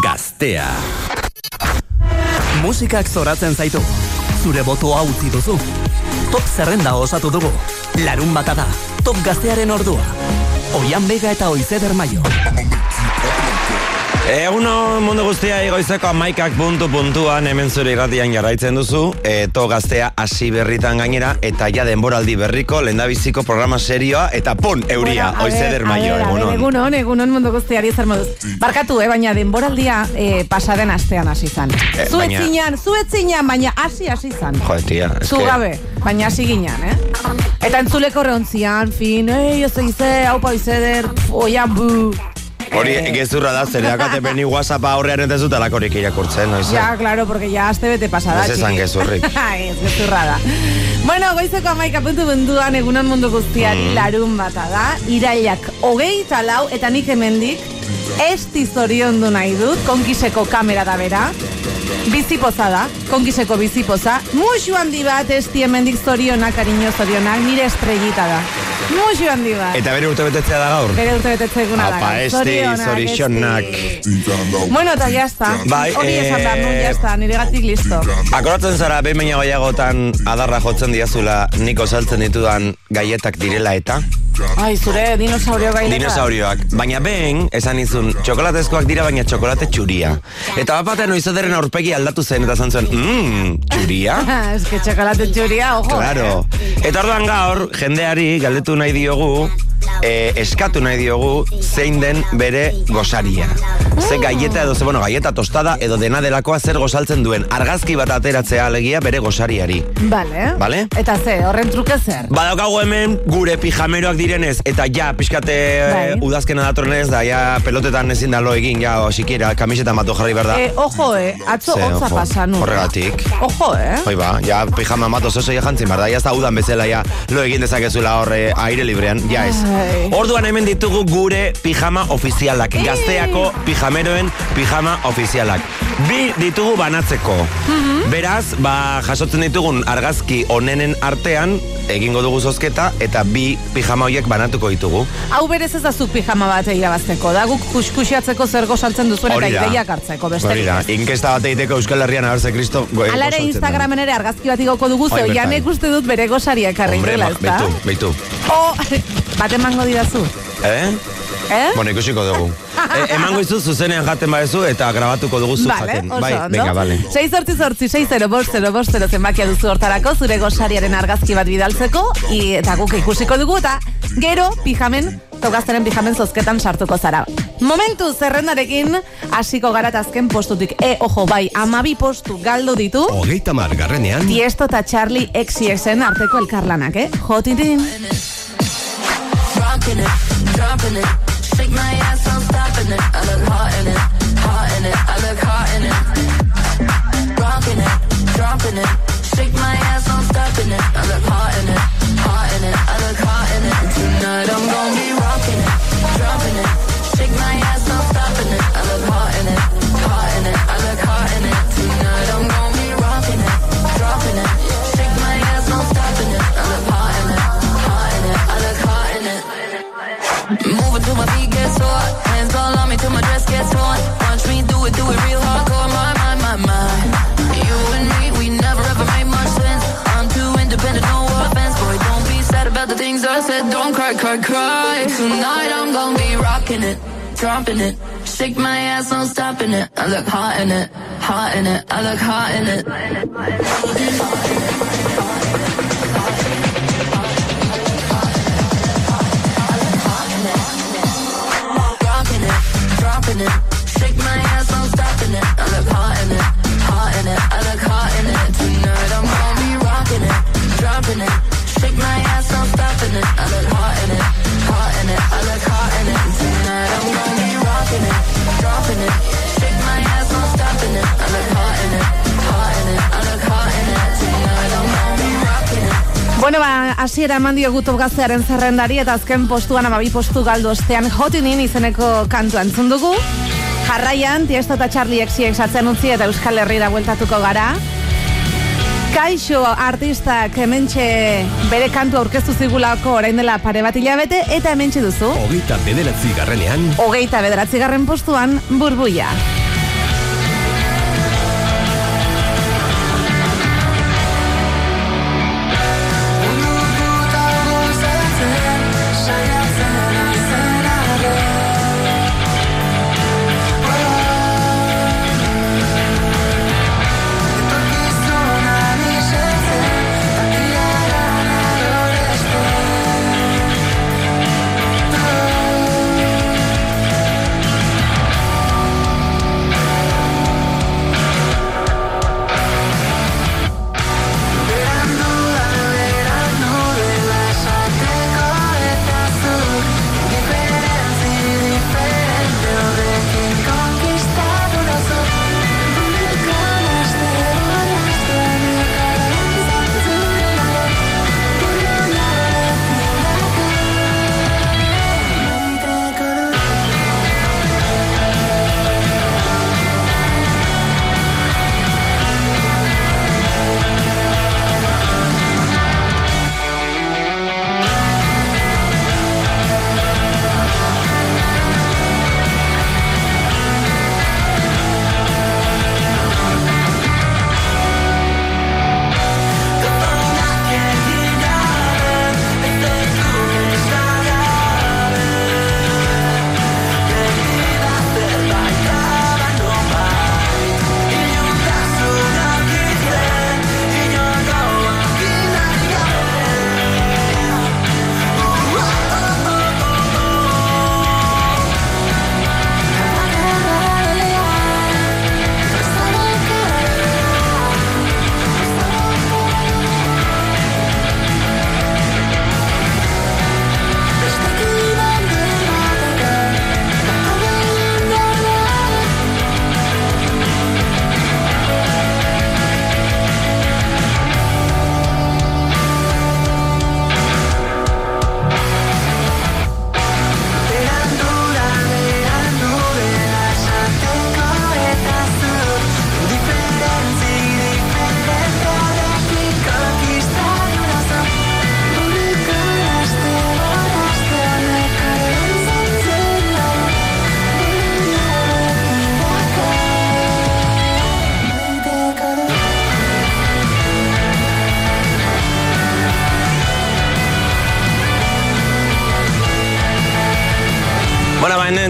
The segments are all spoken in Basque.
Gaztea. Musikak zoratzen zaitu. Zure botoa utzi duzu. Top zerrenda osatu dugu. Larun bata da. Top gaztearen ordua. Oian bega eta oizeder maio. Eguno mundu guztia egoizeko amaikak puntu puntuan hemen zure irratian jarraitzen duzu Eto gaztea hasi berritan gainera Eta ja denboraldi berriko lendabiziko programa serioa Eta pon, euria, Bueno, oizeder maio, egunon Egunon, egunon mundu guztiari zer moduz. Barkatu, eh, baina denboraldia eh, pasaden astean hasi zan. Eh, zu baina- etzinan, zu etzinan, baina hasi hasi zan. Joder, tia, es Zu gabe, baina hasi ginen, eh? Eta entzuleko reontzian, fin, ei, ez eize, hau paizeder, oian bu. Hori gezurra da, zer dakate beni whatsappa aurrean ez dut alakorik irakurtzen, noiz? Ja, claro, porque ya aste bete pasada, Ez esan gezurrik. Ez gezurra da. Bueno, goizeko amaika puntu bunduan egunon mundu guztiari Mm. larun bata da. Irailak hogei talau eta nik hemendik esti zoriondu nahi dut, konkiseko kamera da bera. Bizipoza da, konkiseko bizipoza. Muxu handi bat esti hemendik zorionak, kariño zorionak, nire estrellita da. Muxu handi bat. Eta bere urte betetzea da gaur? Bere urte betetze eguna da. Apa, gaur. esti, Zorionak, zorixonak. Bueno, eta jazta. Bai, Hori eh, esan behar nun, jazta, nire gatik listo. Akoratzen zara, behin baina goiagotan adarra jotzen diazula niko saltzen ditudan gaietak direla eta? Ai, zure dinosaurio gaileka. Dinosaurioak. Baina behin, esan izun, txokolatezkoak dira, baina txokolate txuria. Eta bat batean oizaderen aurpegi aldatu zen, eta zantzuen, mmm, txuria? Ez que txokolate txuria, ojo. Claro. Eta orduan gaur, jendeari galdetu nahi diogu, e, eskatu nahi diogu, zein den bere gosaria. Ze gaieta edo, ze, bueno, gaieta tostada edo dena delakoa zer gozaltzen duen. Argazki bat ateratzea alegia bere gosariari. Vale. Vale. Eta ze, horren truke zer? Badaukagu hemen gure pijameroak direnez, eta ja, pixkate Bai. udazkena datorrenez, da ja pelotetan ezin da lo egin, ja, o, sikiera, kamiseta matu jarri behar da. Eh, ojo, eh, atzo hotza pasan. Horregatik. Ojo, eh? Hoi ba, ja, pijama mato zozo ja jantzin behar da, ja ez da udan bezala, ja, lo egin dezakezula horre aire librean, ja ez. Ai. Orduan hemen ditugu gure pijama ofizialak, gazteako pijameroen pijama ofizialak. Bi ditugu banatzeko. Mhm. Beraz, ba, jasotzen ditugun argazki onenen artean, egingo dugu zozketa, eta bi pijama horiek banatuko ditugu. Hau berez ez da zu pijama bat irabazteko, da guk kuskusiatzeko zer gozaltzen duzuen eta ideiak hartzeko, besterik da, ez. inkesta bat egiteko Euskal Herrian abertze Kristo den. Instagramen ere argazki bat igoko dugu, ze oianek uste dut bere Hombre, duela, ma- ez da? beitu, beitu. O, bat emango didazu, Eh? eh? Bueno, ikusiko dugu. e, emango izu zuzenean jaten badezu eta grabatuko dugu zu Vale, jaten. bai, ondo. venga, vale. 6 sortzi sortzi, 6 0 bost 0 bost 0 zenbakia duzu hortarako, zure gosariaren argazki bat bidaltzeko, i, eta guk ikusiko dugu, eta gero pijamen, tokazteren pijamen zozketan sartuko zara. Momentu zerrendarekin, hasiko gara azken postutik. E, ojo, bai, amabi postu galdu ditu, Hogeita margarrenean, Tiesto eta Charlie XCXen arteko elkarlanak, eh? Jotitin. Dropping it, dropping it. Shake my ass, I'm stopping it. I look hot in it, hot in it. I look hot in it. Rocking it, dropping it. Shake my ass, I'm stopping it. I look hot in it, hot in it. I look hot in it. Tonight I'm gonna cry, cry, cry. Tonight I'm gonna be rocking it, dropping it. Shake my ass, I'm stopping it. I look hot in it, hot in it. I look hot in it. it, dropping it. My ass, I'm stopping it. I look hot in it, hot in it. I look hot in it. Tonight I'm gonna be rocking it, dropping it. Bueno, ba, hasiera eman diogu top gaztearen zerrendari eta azken postuan amabi postu galdu ostean jotinin izeneko kantu entzun dugu. Jarraian, Tiesto eta Charlie X atzen utzi eta Euskal Herrira bueltatuko gara. Kaixo artistak hementxe bere kantu aurkeztu zigulako orain dela pare bat hilabete eta hementxe duzu. hogeita bederatzi garrenean, Hogeita bederatzi garren postuan, burbuia.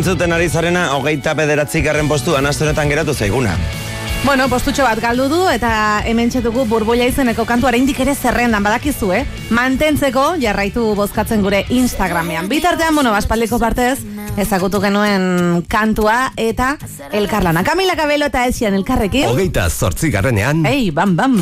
Entzuten ari zarena, hogeita bederatzi garren postuan astonetan geratu zaiguna. Bueno, postutxo bat galdu du eta hemen txetugu burbuia izeneko kantu oraindik ere zerrendan badakizu, eh? Mantentzeko jarraitu bozkatzen gure Instagramean. Bitartean, bueno, baspaldiko partez, ezagutu genuen kantua eta elkarlana. Kamila Kabelo eta Esian elkarrekin. Hogeita zortzi garrenean, Ei, bam, bam.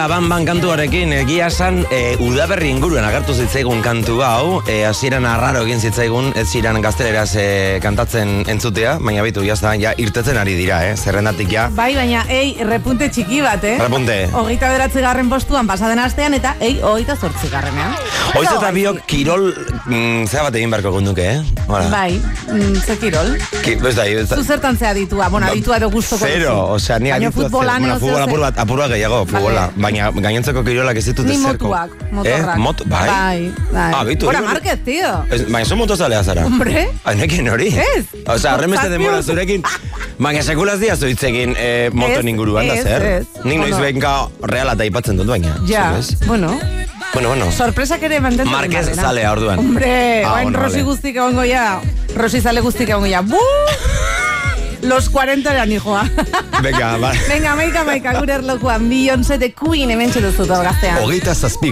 Vida, ban ban kantuarekin, egia esan, e, udaberri inguruen agertu zitzaigun kantu hau, e, hasieran arraro egin zitzaigun, ez ziren gazteleraz e, kantatzen entzutea, baina bitu, jazta, ja, irtetzen ari dira, eh, zerrendatik ja. Bai, baina, ei, repunte txiki bat, eh? Repunte. Hogeita beratzi garren postuan pasaden astean eta ei, hogeita zortzi garrenean. Hoiz eta biok kirol, mm, zera bat egin beharko gunduke, eh? Hola. Bai, mm, ze kirol. Ki, ez da, ez da- Zu zertan zea ditua, bueno, aditua edo gustoko Zero, osea, ni aditua futbolan bueno, edo futbola apur bat, apur bat gehiago, futbola, Vale. baina gainontzeko kirolak ez ditut Ni ezerko. motuak, motorrak. Eh, mot, bai? Bai, bai. Ah, bitu, Hora, hori- Market, tío. Ez, baina zo motozalea zara? Hombre. Hainekin hori? Ez. Zazpi denbora urte. zurekin, baina sekulaz diazu hitz egin eh, moton Ez, inguruan da ez, zer? ez. Nik noiz Bueno. behinka reala eta aipatzen dut baina. Ja, ez? bueno, Bueno, bueno. sorpresak ere mantentzen. Marquez zalea orduan. Hombre, Ah, oain bueno, Rosi guztik egongo ja. Rosi zale guztik egongo ja. Los 40 eran hijoa. Venga, ba. Venga, maika, maika, gure erlokuan. Beyoncé de Queen hemen txeduzut gaztean. hogeita zazpi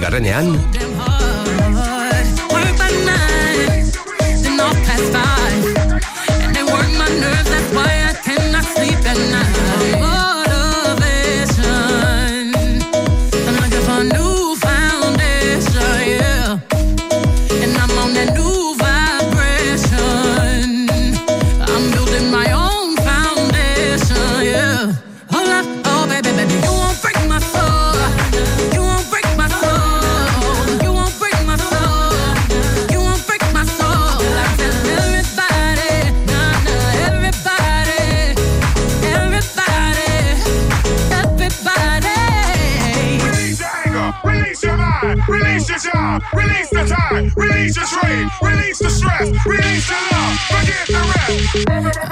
the time, release your trade, release the stress, release the love, forget the rest.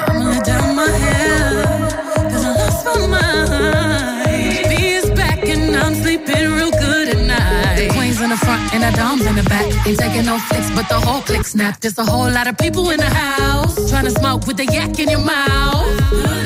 I'ma let down my head, cause I lost my mind. B is back and I'm sleeping real good at night. Queens in the front and the doms in the back. Ain't taking no flicks, but the whole click snap. There's a whole lot of people in the house. Trying to smoke with the yak in your mouth.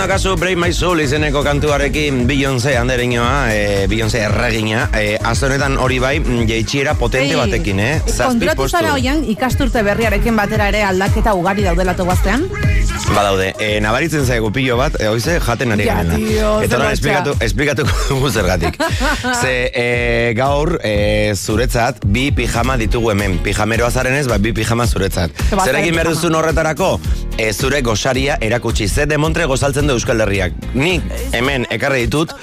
Hortzen dakazu Break My Soul izeneko kantuarekin Beyoncé andereñoa, e, Beyoncé erragina. E, honetan hori bai, mm, jeitsiera potente batekin, eh? Konturatu zara hoian, ikasturte berriarekin batera ere aldaketa ugari daudela toguaztean? Badaude, e, nabaritzen zaigu pilo bat, e, hoize jaten ari tio, Eta orain esplikatu, esplikatuko dugu zergatik. Ze e, gaur e, zuretzat bi pijama ditugu hemen. Pijameroa zarenez, ba, bi pijama zuretzat. Bat Zer egin behar duzun horretarako? E, zure gosaria erakutsi. Ze demontre gozaltzen du Euskal Herriak. Ni hemen ekarri ditut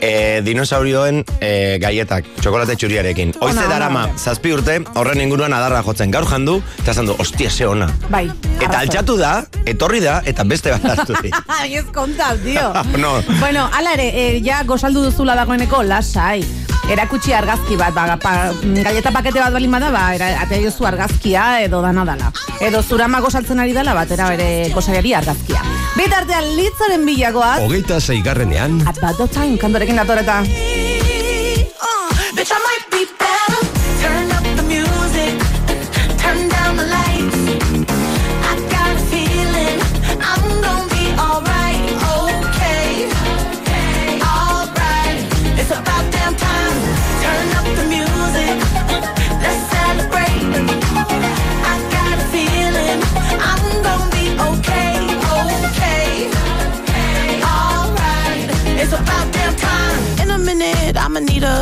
e, dinosaurioen e, gaietak, txokolate txuriarekin. Ona, ona, darama, ona. zazpi urte, horren inguruan adarra jotzen. Gaur jandu, eta esan du, ostia, ze ona. Bai. Eta altxatu da, etorri da, eta beste bat hartu di. Ai, ez konta, tio. No. Bueno, ala ere, e, ja gozaldu duzula dagoeneko, lasai. Erakutsi argazki bat, ba, pa, galleta pakete bat balin bada, ba, era, atea jozu argazkia edo dana dala. Edo zurama gozaltzen ari dela, batera bere gozariari argazkia. Bitartean litzaren bilagoaz, Hogeita zeigarrenean, About the time, kantorekin Regina Toreta. Uh, bitch, I might be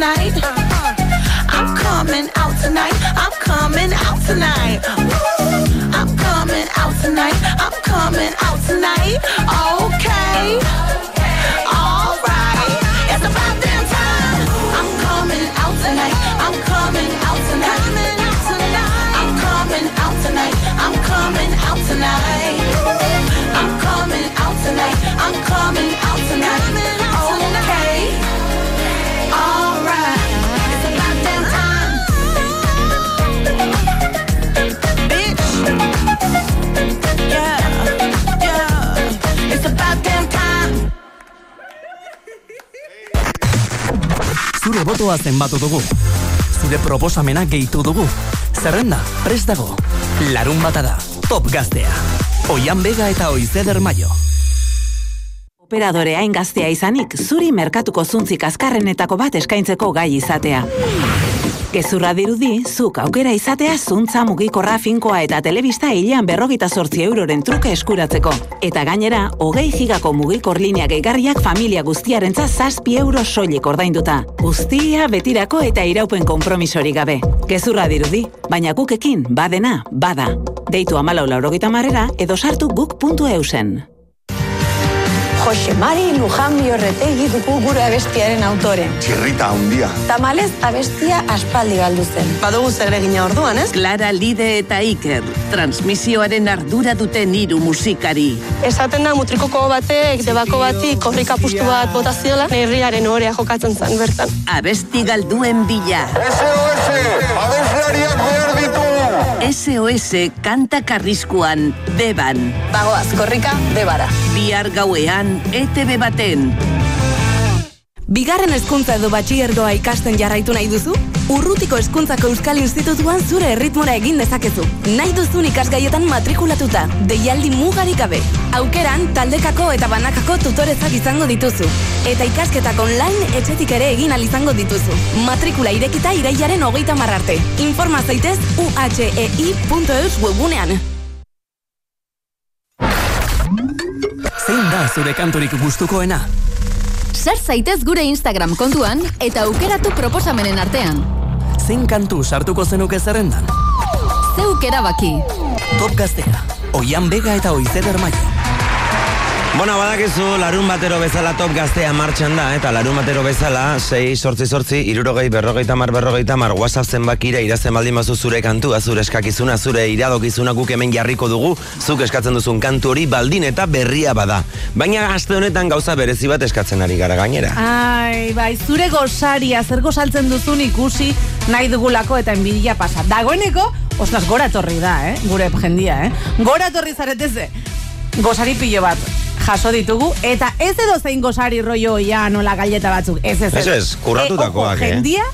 Tonight. I'm coming out tonight. I'm coming out tonight. I'm coming out tonight. I'm coming out tonight. Okay. Alright. It's about damn time. I'm coming out tonight. I'm coming out tonight. I'm coming out tonight. I'm coming out tonight. I'm coming out tonight. Zure botoa zenbatu dugu. Zure proposamena gehitu dugu. Zerrenda, prest dago. Larun bata da, top gaztea. Oian bega eta oizeder maio. Operadore hain gaztea izanik, zuri merkatuko zuntzik azkarrenetako bat eskaintzeko gai izatea. Gezurra dirudi, zuk aukera izatea zuntza mugikorra finkoa eta telebista hilean berrogita sortzi euroren truke eskuratzeko. Eta gainera, hogei gigako mugikor linea gehigarriak familia guztiarentza zazpi euro soilik ordainduta. Guztia betirako eta iraupen kompromisori gabe. Gezurra dirudi, baina gukekin badena, bada. Deitu amalau laurogita marrera edo sartu guk.eusen. Jose Mari Luján Biorretegi dugu gure abestiaren autore. Txirrita handia. Tamalez abestia aspaldi galdu zen. Badugu zegregina orduan, ez? Clara Lide eta Iker, transmisioaren ardura duten hiru musikari. Esaten da mutrikoko batek, debako bati, korrika pustu bat botaziola, herriaren orea jokatzen zen bertan. Abesti galduen bila. SOS! Abeslariak behar ditu! SOS kanta karriskuan, deban. Bagoaz, korrika, debara. Bihar gauean, ETV baten. Bigarren hezkuntza edo batxilergoa ikasten jarraitu nahi duzu? Urrutiko hezkuntzako Euskal Institutuan zure erritmora egin dezakezu. Nahi duzun ikasgaietan matrikulatuta, deialdi mugarik gabe. Aukeran, taldekako eta banakako tutorezak izango dituzu. Eta ikasketak online etxetik ere egin izango dituzu. Matrikula irekita irailaren hogeita marrarte. Informa zaitez uhei.eus webunean. Zein da zure kanturik gustukoena? Sar zaitez gure Instagram kontuan eta aukeratu proposamenen artean. Zein kantu sartuko zenuke zerrendan? Zeuk erabaki. Top gaztea, oian bega eta oizeder maio. Bona, badakizu, larun batero bezala top gaztea martxan da, eta larun batero bezala, 6 sortzi sortzi, irurogei, berrogei tamar, berrogei tamar, whatsapp zenbakira irazen baldin bazu zure kantua, zure eskakizuna, zure iradokizuna guk hemen jarriko dugu, zuk eskatzen duzun kantu hori baldin eta berria bada. Baina aste honetan gauza berezi bat eskatzen ari gara gainera. Ai, bai, zure gosaria, zer gozaltzen duzun ikusi nahi dugulako eta enbidia pasa. Dagoeneko, ostras, gora torri da, eh? Gure jendia, eh? Gora torri zareteze. Gosari pilo bat jaso ditugu, eta ez edo zein gosari rollo ya nola galleta batzuk. Ez ez, Eso ez, kurratutakoak, ojo, eh? Jendia,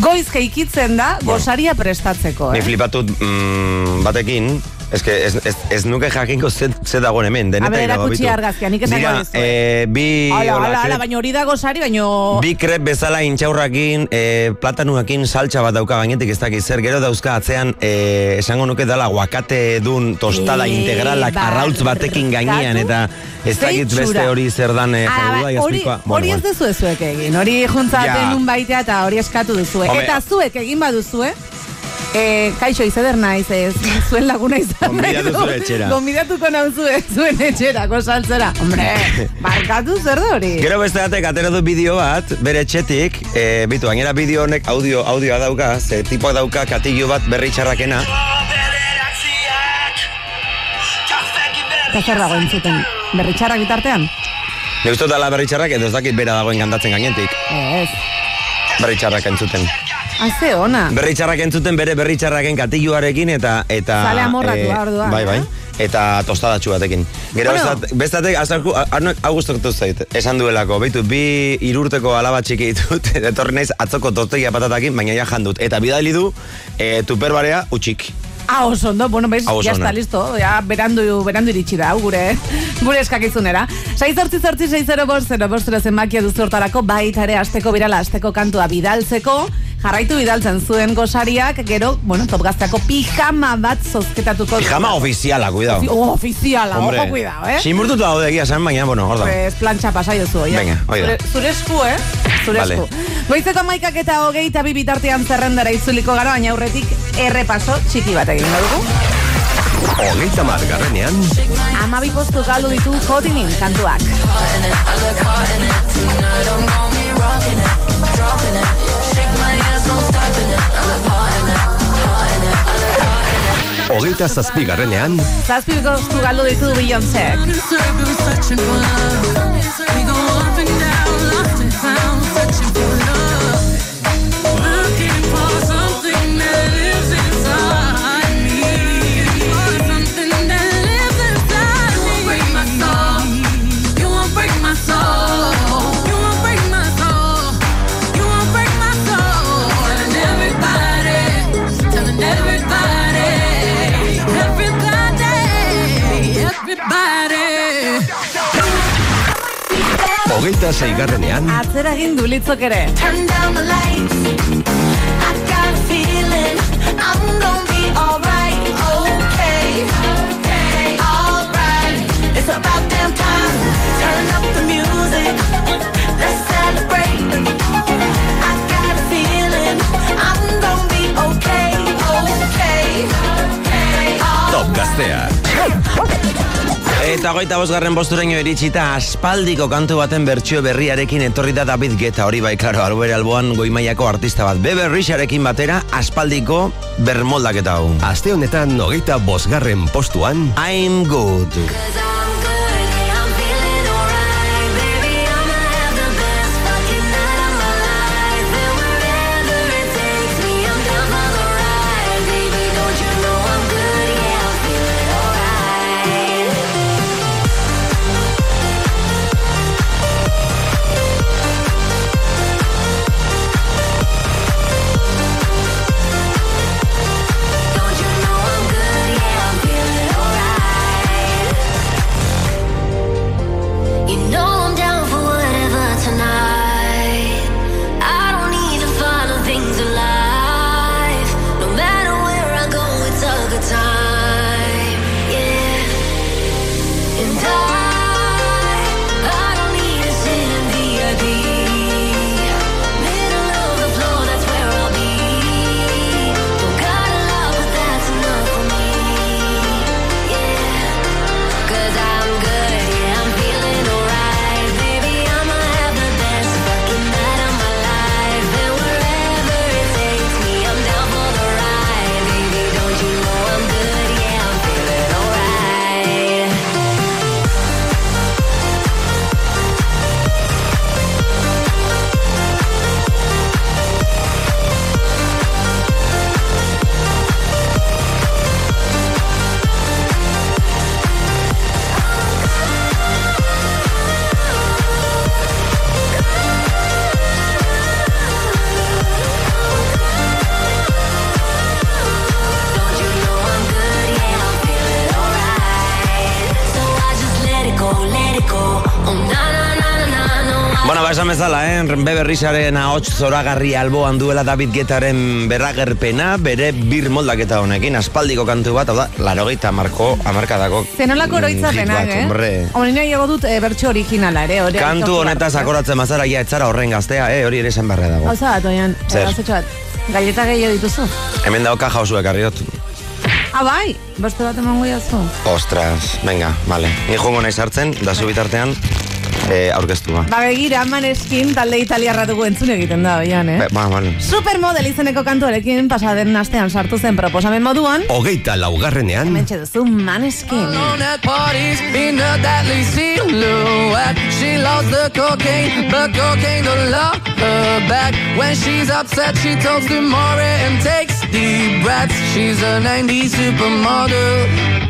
goiz geikitzen da, gosaria prestatzeko, Ni eh? flipatut mm, batekin, Que ez, ez, ez nuke jakinko ze, ze dagoen hemen, A denetak ber, dago erakutsi argazkia, nik esango Dira, eh, bi... Ala, hola, ala, ala, baina hori da gosari, baino... Bi krep bezala intxaurrakin, e, platanuakin saltsa bat dauka gainetik ez dakit zer, gero dauzka atzean e, esango nuke dela guakate dun tostada Eh, integralak bar- arrautz batekin gainean, eta ez dakit beste hori zer dan e, Ah, jarri ba, hori, hori ez duzu zuek egin, hori juntzaten Ja. nun baitea eta hori eskatu duzue. Eta zuek egin baduzue, E, kaixo izeder naiz ez, zuen laguna izan du. zure etxera. Gonbidatuko nauzue zuen etxerako saltzera. Hombre, barkatu zer da hori. Gero beste batek atera du bideo bat, bere etxetik, e, bitu, gainera bideo honek audio, audioa dauka, ze tipoa dauka katillo bat berri txarrakena. Eta zer dago entzuten, berritxarrak bitartean? Ne uste dela berri txarrak, edo ez dakit bera dagoen gandatzen gainetik. Ez. Berri txarrak entzuten. Haze ona. Berri txarrak entzuten bere berri txarraken katilloarekin eta... eta Zale amorratua, eh, orduan, Bai, bai. eh? Eta tostadatxu batekin. Gero Bueno. bueno. bestatek, azarku, hau gustatu zait, esan duelako, beitu, bi irurteko alaba txiki ditut, etorri naiz atzoko tostegia patatakin, baina ja jandut. Eta bidali du, e, tuperbarea utxik. Ah, oso ondo, bueno, bez, Ah, oso ya ondo. está listo, ya berandu, berandu iritsi da, gure, gure eskakizunera. Sai zortzi zortzi sei zero bost, zero bost, zero zenbakia duzu hortarako, baita ere asteko birala, asteko kantua bidaltzeko, jarraitu bidaltzen zuen gosariak, gero, bueno, topgazteako pijama bat zozketatuko. Pijama ofiziala, cuidado. Oh, ofiziala, ojo, cuidado, eh? Simurtuta daude egia esan, baina, bueno, hor da. Pues plantxa pasai duzu, oia. Venga, hoi da. Zure, zure esku, eh? Zure Vale. esku. Goizeko maikak eta hogeita bi bitartean zerrendara itzuliko gara, baina aurretik errepaso txiki bat egingo dugu. Hogeita margarrenean, Amabi postu galdu ditu Hotinin kantuak. Hogeita zazpigarrenean, Zazpi postu galdu ditu Beyoncé. Hogeita zeigarrenean, Atzera egin du litzok ere. Turn down the lights. I got a feeling I'm gonna be alright. Okay. Okay. Alright. It's about damn time. Turn up the music. Let's celebrate. I got a feeling I'm gonna be okay. Okay. Okay. Top Gaztea. Eta goita bosgarren posturaino iritsita aspaldiko kantu baten bertsio berriarekin etorri da David Guetta hori bai, klaro, albere alboan goimaiako artista bat. Bebe Richarekin batera aspaldiko bermoldaketa hau. Aste honetan hogeita bosgarren postuan, I'm good. Eh? Bebe Richaren ahots zoragarri alboan duela David Guettaren berragerpena, bere bir moldaketa honekin, aspaldiko kantu bat, hau da, larogeita marko, amarkadako. Zenolako oroitzapenak, bat, eh? Hombre. Hori nahi ego dut e, bertso originala ere. Hori Kantu honetaz dut, akoratzen mazara, ja, etzara horren gaztea, eh? Hori ere esan barra eh? dago. Gauza bat, oian, Zer? gauzetxo bat. Galleta gehiago dituzu. Hemen dauka jauzuek arriot. Ah, bai, beste bat emango jazu. Ostras, venga, vale. Ni jongo nahi sartzen, da zu bitartean, eh, aurkeztu ba. Ba, begira, maneskin talde italiarra dugu entzun egiten da, oian, eh? Be, ba, vale. Supermodel izeneko kantuarekin pasaden astean sartu zen proposamen moduan. hogeita laugarrenean, Hementxe duzu maneskin. Alone at parties in a deadly silhouette. She loves the cocaine, but cocaine don't love her back. When she's upset, she talks to Maury and takes deep breaths. She's a 90s supermodel.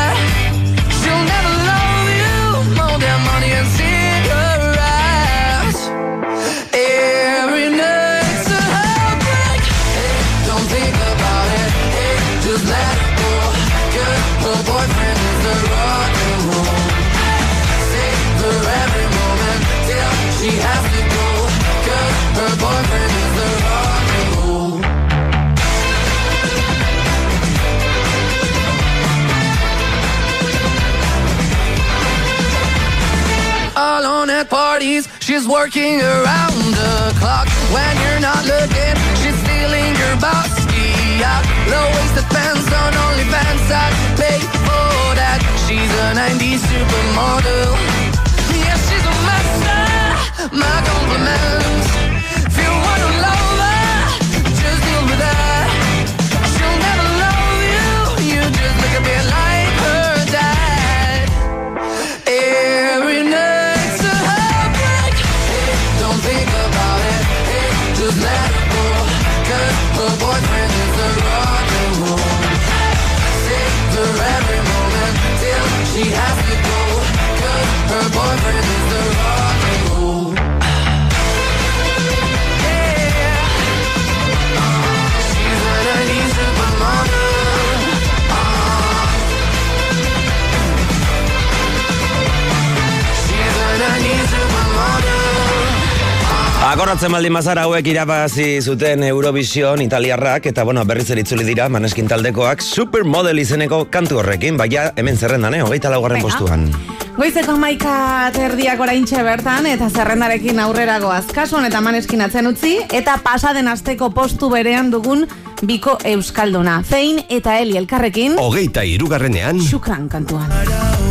She's working around the clock when you're not looking. She's stealing your bossy out. Low waisted pants on OnlyFans. I'd pay for that. She's a 90s supermodel. Yeah, she's a master. My compliments. Agorratzen baldin mazara hauek irabazi zuten Eurovision italiarrak eta bueno, berriz ere itzuli dira maneskin taldekoak supermodel izeneko kantu horrekin, baina hemen zerrendan, eh? Hogeita laugarren postuan. Goizeko maika terdiak oraintxe bertan eta zerrendarekin aurrera goaz. Kasu honetan maneskin atzen utzi eta pasaden asteko postu berean dugun biko euskalduna. Zein eta Eli elkarrekin Hogeita irugarrenean. Xukran kantuan.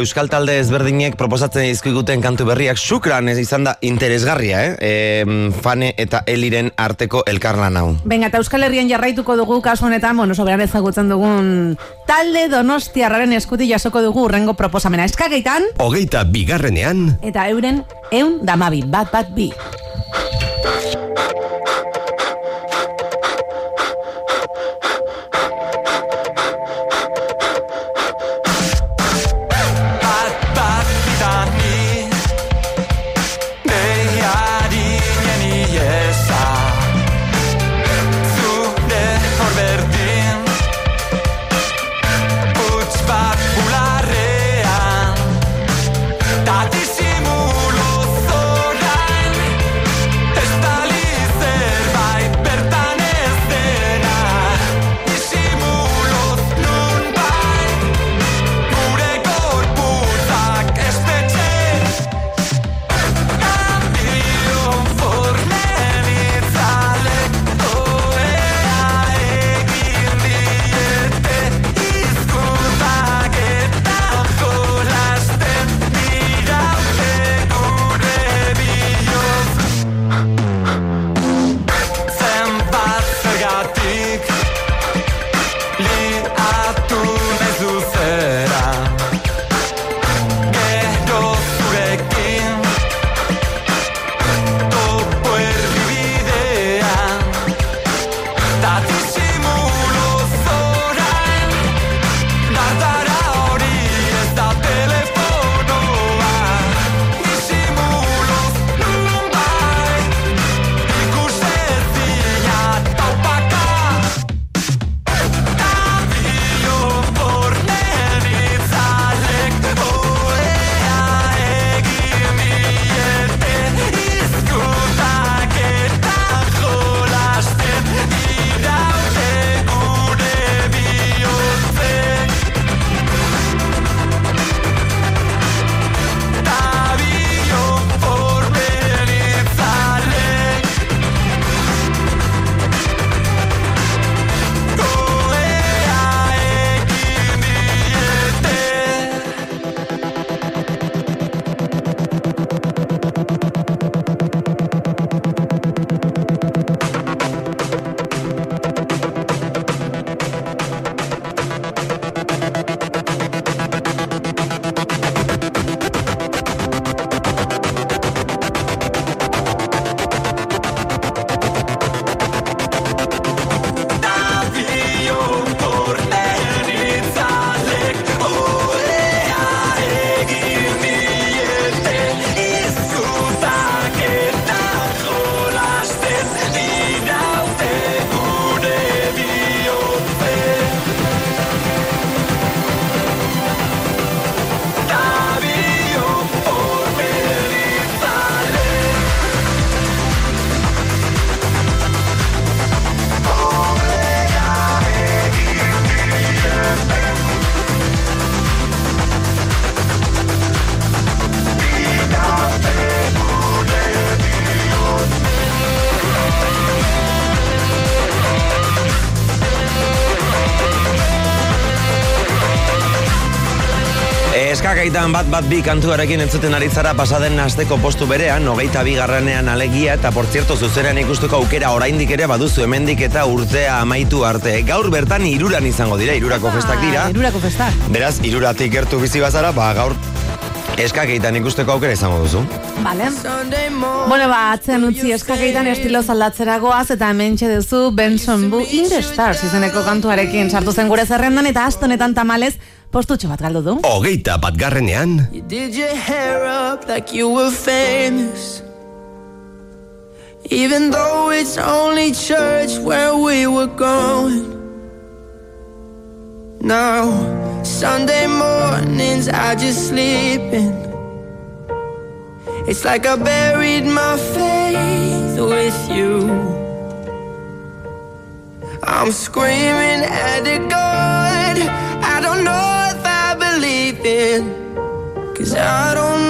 Euskal Talde ezberdinek proposatzen dizkiguten kantu berriak sukran ez izan da interesgarria, eh? E, fane eta eliren arteko elkarlan hau. Venga, eta Euskal Herrian jarraituko dugu kasu honetan, bueno, soberan ezagutzen dugun talde donostiarraren eskuti jasoko dugu urrengo proposamena. Eskageitan, Hogeita bigarrenean. eta euren eun damabi, bat bat bi. Eskakaitan bat bat bi kantuarekin entzuten aritzara pasaden asteko postu berean, hogeita bi garranean alegia, eta portzierto zuzenean ikusteko aukera oraindik ere baduzu hemendik eta urtea amaitu arte. Gaur bertan iruran izango dira, irurako festak dira. Irurako festak. Beraz, iruratik gertu bizi bazara, ba gaur eskakeitan ikusteko aukera izango duzu. Vale. Bueno, ba, atzen utzi eskakeitan estilo zaldatzera goaz eta hemen duzu Benson Bu in the Stars izeneko kantuarekin sartu zen gure zerrendan eta astonetan tamalez postutxo bat galdu du. Hogeita bat garrenean, Did your hair up like you were famous? Even though it's only church where we were going. Now, Sunday mornings I just sleep in. It's like I buried my faith with you. I'm screaming at the God Cause I don't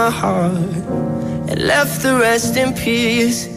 my heart and left the rest in pieces.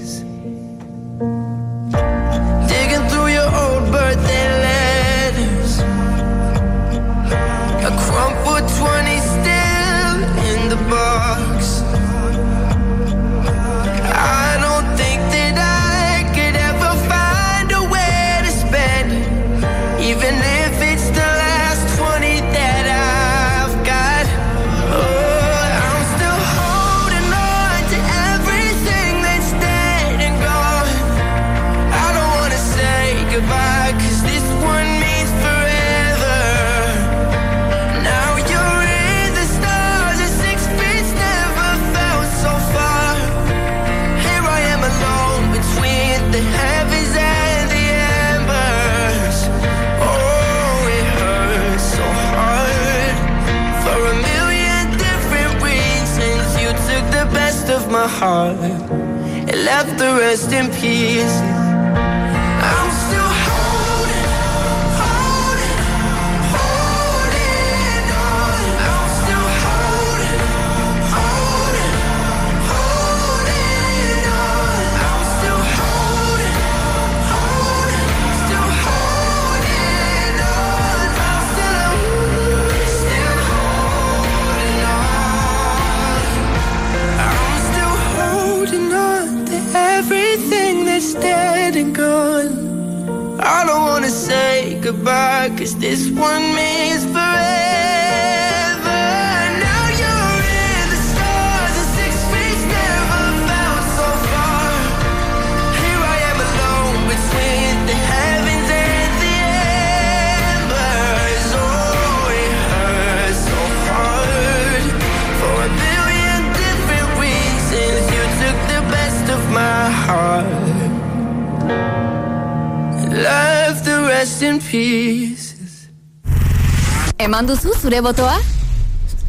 Eman duzu zure botoa?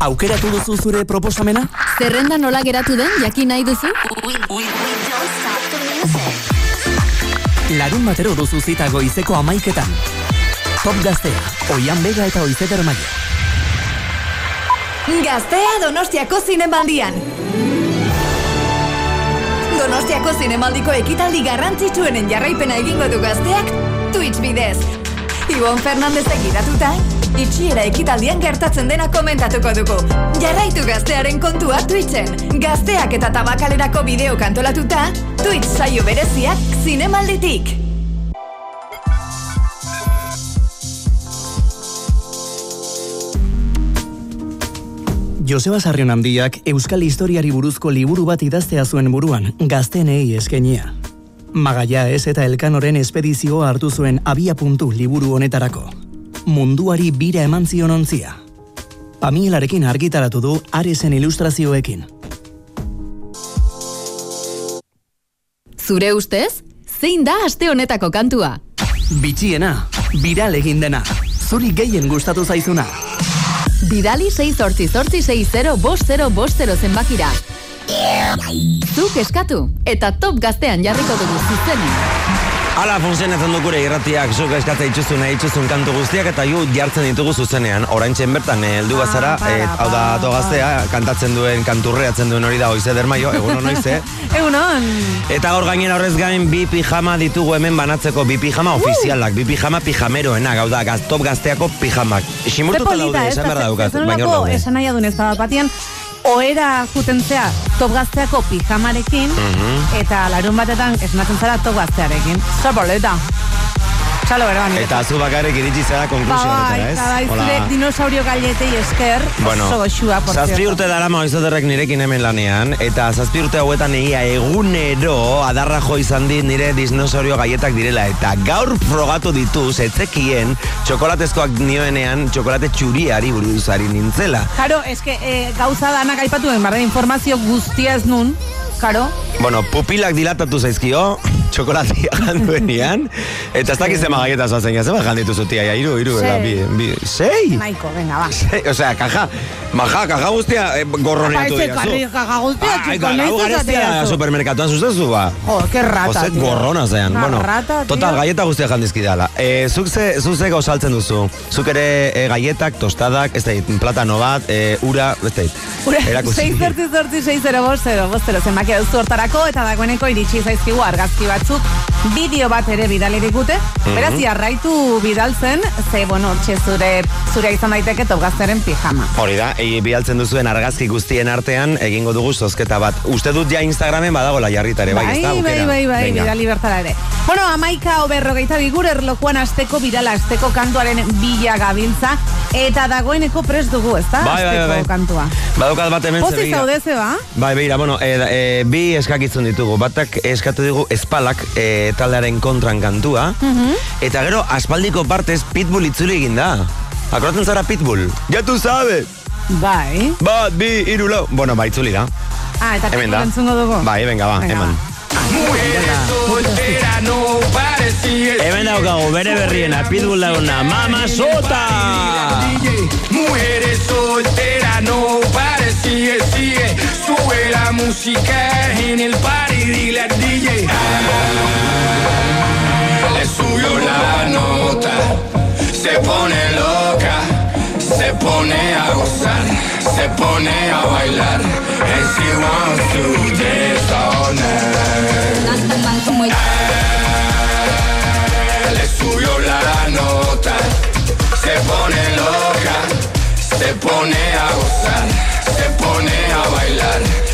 Aukeratu duzu zure proposamena? Zerrenda nola geratu den jakin nahi duzu? Larun batero duzu zita goizeko amaiketan. Top gaztea, oian bega eta oizeder maia. Gaztea Donostiako zinemaldian. Donostiako zinemaldiko ekitaldi garrantzitsuenen jarraipena egingo du gazteak Twitch bidez. Ibon Fernandez egiratuta, itxiera ekitaldian gertatzen dena komentatuko dugu. Jarraitu gaztearen kontua Twitchen. Gazteak eta tabakalerako bideo kantolatuta, Twitch saio bereziak zinemalditik. Joseba Sarrion handiak Euskal Historiari buruzko liburu bat idaztea zuen buruan, gaztenei eskenia. Magaia ez eta elkanoren espedizioa hartu zuen abia puntu liburu honetarako. Munduari bira eman zion ontzia. Pamielarekin argitaratu du Aresen ilustrazioekin. Zure ustez, zein da aste honetako kantua? Bitxiena, viral egin dena. Zuri gehien gustatu zaizuna. Bidali 6 zortzi zortzi 6 0 bost 0 bost 0 zenbakira. Zuk eskatu eta top gaztean jarriko dugu zuzenen. Hala funtzionatzen du gure irratiak, zuk eskatzea itxuzun, itxuzun kantu guztiak, eta ju jartzen ditugu zuzenean. Oraintxen bertan, eh, heldu bazara, para, eh, hau da para, to gaztea, kantatzen duen, kanturreatzen duen hori da, oize dermaio, egun hon oize. Egunon. Eta gaur gainera horrez gain bi pijama ditugu hemen banatzeko bi pijama ofizialak, bi pijama pijameroena, gau da, gaz, top gazteako pijamak. Simurtuta daude, esan behar daukat, baina hor daude. Esan nahi adun ez da batian, oera juten zea top gazteako pijamarekin, Mhm. eta larun batetan esnatzen zara top gaztearekin. Zapoleta. Txalo bero bani. Eta zu bakarrik iritsi zara Ba, konklusio bai, horretara, ez? eta bai, dinosaurio galletei esker, Bueno, oso goxua, por zazpi urte dara moizoterrek nirekin hemen lanean, eta zazpi urte hauetan egia egunero adarra jo izan dit nire dinosaurio gaietak direla, eta gaur frogatu dituz, etzekien, txokolatezkoak nioenean, txokolate txuriari buruzari nintzela. Karo, eske eh, gauza danak aipatuen, barren informazio guztia ez nun, karo, Bueno, pupilak dilatatu zaizkio, txokolatia janduenean, eta ez dakiz zema gaieta zoazen, zema janditu zutia, ja, iru, iru, Sei. bi, bi, sei? nahiko, venga, ba. Sei, osea, kaja, maja, kaja guztia eh, gorroneatu diazu. karri, kaga guztia, txiko, gau nahiz garestia esatea zu. supermerkatuan zuzezu, ba. Jo, que rata, Jose, tío. gorrona zean. Bueno, rata, total, gaieta guztia jandizki dala. E, zuk ze, zuk ze gausaltzen duzu. Zuk ere e, gaietak, tostadak, ez dait, platano bat, e, ura, ez dait. Ura, Erakusi. 6 zortzi zortzi 6 0 bost 0 bost 0 zenbakia duzu eta dagoeneko iritsi zaizkigu argazki batzuk bideo bat ere bidali digute. Mhm. Beraz, jarraitu bidaltzen, ze, bueno, hortxe zure, zure izan daiteke top gazteren pijama. Hori da, egi bialtzen duzuen argazki guztien artean egingo dugu zozketa bat. Uste dut ja Instagramen badagola jarritare, bai, Bai, ez da, bai, bai, bai, Venga. bidali bertara ere. Bueno, amaika oberrogeita bigur erlokuan asteko birala asteko kantuaren bila gabiltza eta dagoeneko prest dugu, ez da? Bai, bai, bai, bai. kantua. Badaukat bat hemen Pozik begira. zaude ze ba? Bai, beira, bueno, e, e, bi eskakitzun ditugu. Batak eskatu digu espalak e, taldearen kontran kantua. Eta gero, aspaldiko partez Pitbull itzuli egin da. Akoratzen zara Pitbull? Ja tu sabes! Bai. Bat, bi, iru, lau. Bueno, ba, itzuli da. Ah, eta entzungo dugu. Bai, venga, ba, Venga, eman. Hemen daukagu, bere berriena, Pitbull dauna, Mama Sota! Mujeres solteras, no pare, sigue, sigue. Sube la música en el party, dile al DJ. Le subió la nota, se pone loca, se pone a gozar, se pone a bailar. And she wants to dance all night. Le subió la nota, se pone loca, se pone a gozar, se pone a bailar.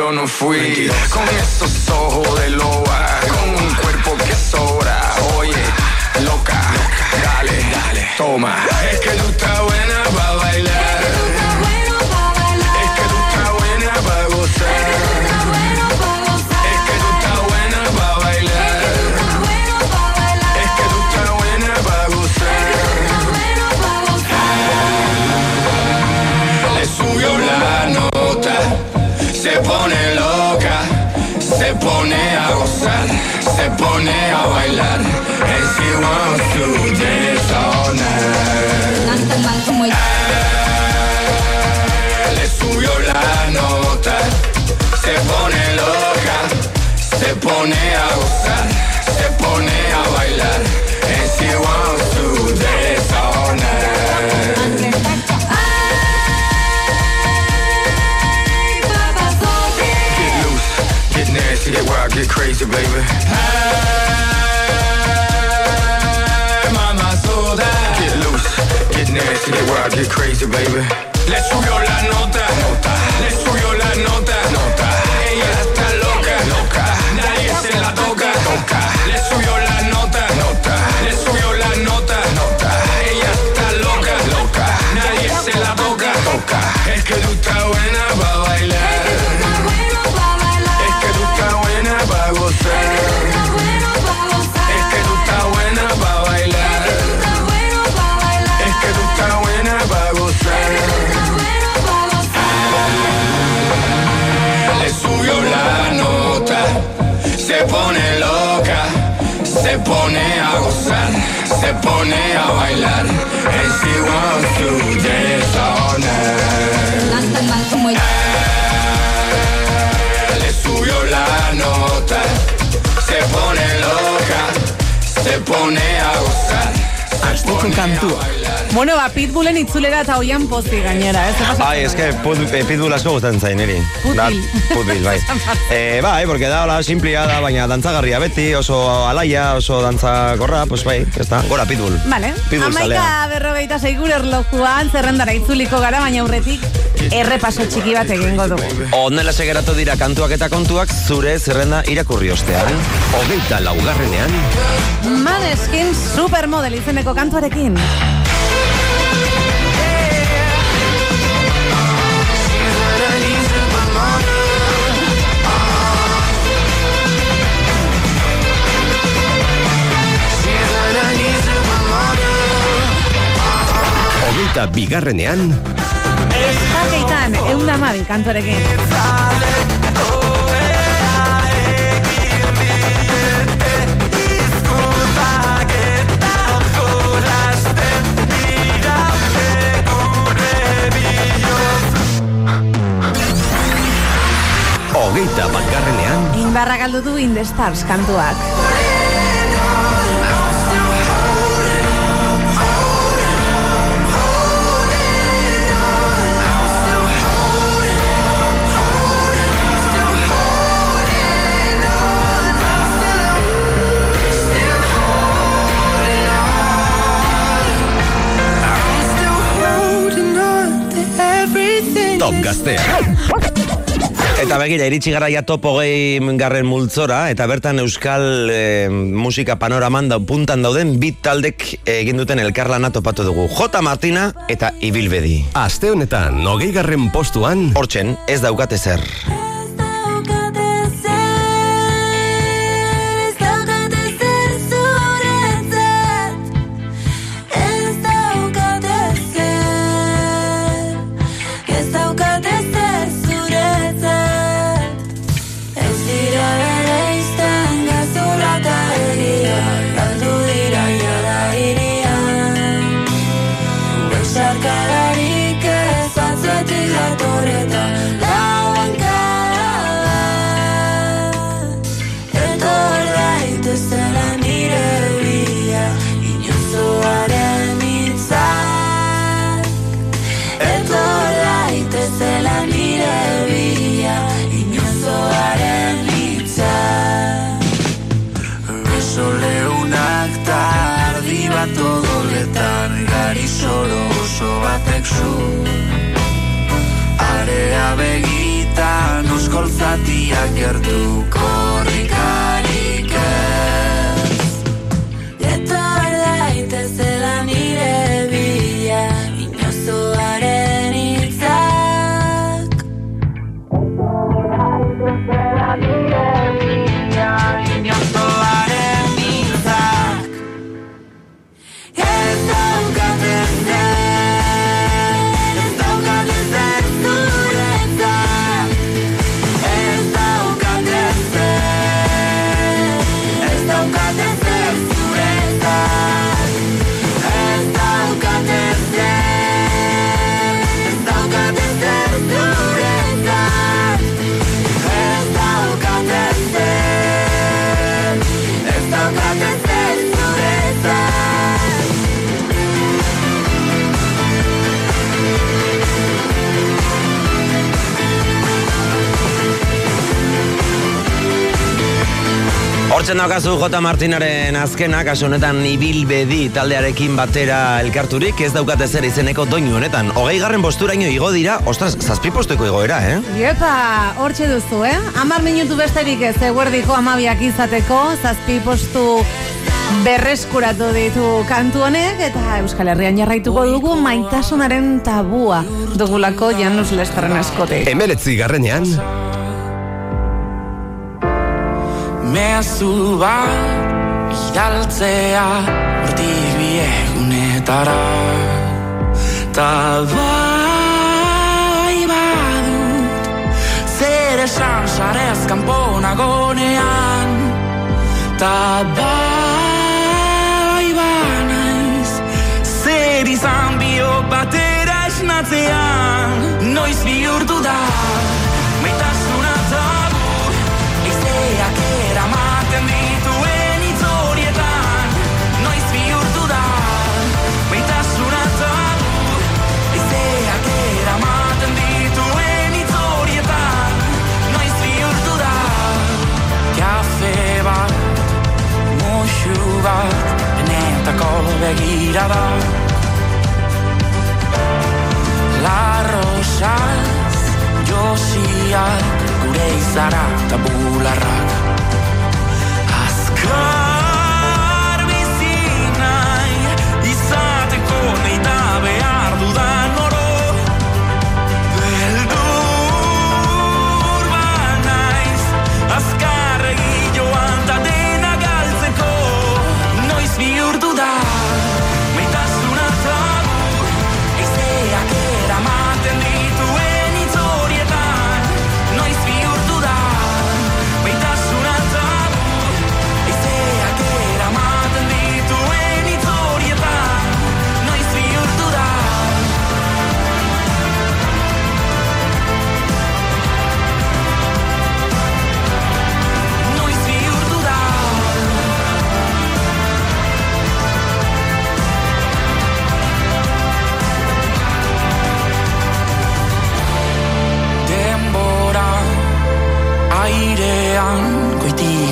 yo no fui, con esos ojos de loba, con un cuerpo que sobra. Oye, loca, dale, dale, toma. Es que tú estás pone loca, se pone a gozar, se pone a bailar. And she wants to dance all night. Le subió la nota, se pone loca, se pone a gozar, se pone a bailar. And she wants to See that where I get crazy, baby. Hey, mama, soda. Get loose, get nasty. That where I get crazy, baby. Le subió la nota, nota. Le subió la nota, nota. Ella está loca, loca. Nadie se la toca, toca. Le subió la nota, nota. Le subió la nota, nota. Ella está loca, loca. Nadie se la toca, toca. Es que tú estás buena para bailar. Se pone a bailar. And she wants to dance all night. Le subió la nota, se pone loca, se pone a gozar. Asteko kantua. Bueno, ba, Pitbullen itzulera eta hoian pozi gainera, ez? Zer pasatzen Bai, eske put- eh, pitbull asko gustatzen zain niri. Putil. Da, Putil, bai. eh, bai, porque da hola simplia da, baina dantzagarria beti, oso alaia, oso dantzakorra, pues bai, ez da, gora pitbull. Vale, Pitbull amaika zalea. berrogeita zeigur erlojuan zerrendara itzuliko gara, baina aurretik errepaso txiki bat egingo dugu. Ondela segeratu dira kantuak eta kontuak zure zerrenda irakurri ostean. Hogeita laugarrenean, Maneskin supermodel izeneko kantuarekin. hogeita bigarrenean, Eskakeitan, eunda mabi kantuarekin. hogeita batgarrenean, Inbarra galdu du In the Stars kantuak. Top gaztea. Eta begira, iritsi gara ja top hogei garren multzora, eta bertan euskal eh, musika panoraman da, puntan dauden bit taldek egin duten elkarlana topatu dugu. J. Martina eta Ibilbedi. Aste honetan, hogei garren postuan, Hortzen, ez daukate zer. Zu Area begitan oskoltzatiak gertu korrikarik Hortzen daukazu J. Martinaren azkenak, kasu honetan ibilbedi taldearekin batera elkarturik, ez daukate zer izeneko doinu honetan. Hogei garren posturaino igo dira, ostras, zazpi postuko igoera, eh? Iepa, hortxe duzu, eh? Amar minutu besterik ez, eguerdiko amabiak izateko, zazpi postu berreskuratu ditu kantu honek, eta Euskal Herrian jarraituko dugu maitasunaren tabua dugulako Janus Lesterren askotik. emeletzi garrenean, Mezu bat idaltzea Hortik bi egunetara. Ta bai badut Zer esan sarez kanpo nagonean Ta bai banaiz Zer izan biok batera esnatzean. Noiz bihurtu bat Benetako begirada La rosaz Josiak Gure izara eta bularrak. Azkar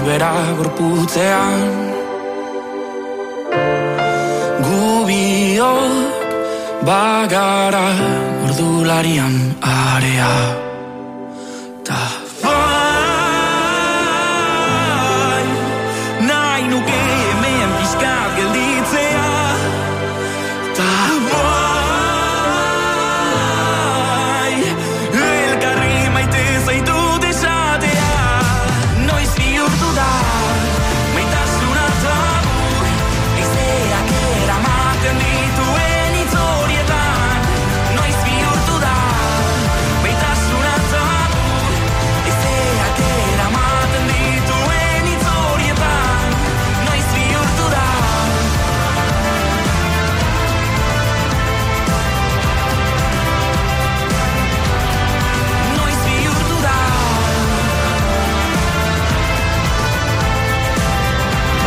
bera gorputzean. Gubiok bagara ordularian area ta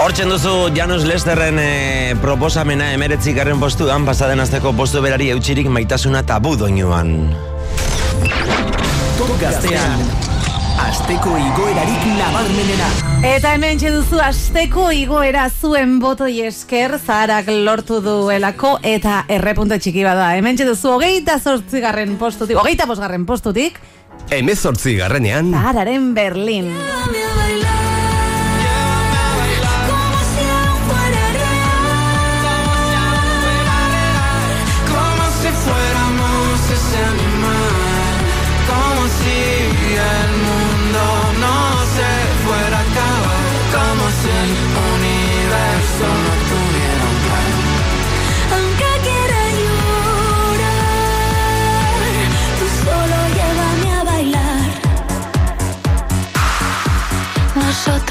Hortzen duzu Janus Lesterren eh, proposamena emeretzi garren postuan pasaden azteko postu berari eutxirik maitasuna tabu doinuan. Top gaztean, asteko igoerarik nabarmenena. Eta hemen duzu asteko igoera zuen botoi esker zaharak lortu duelako eta errepunto txiki bada. Hemen duzu hogeita zortzigarren postutik, hogeita bosgarren postutik, Hemezortzi garrenean, zahararen Berlin.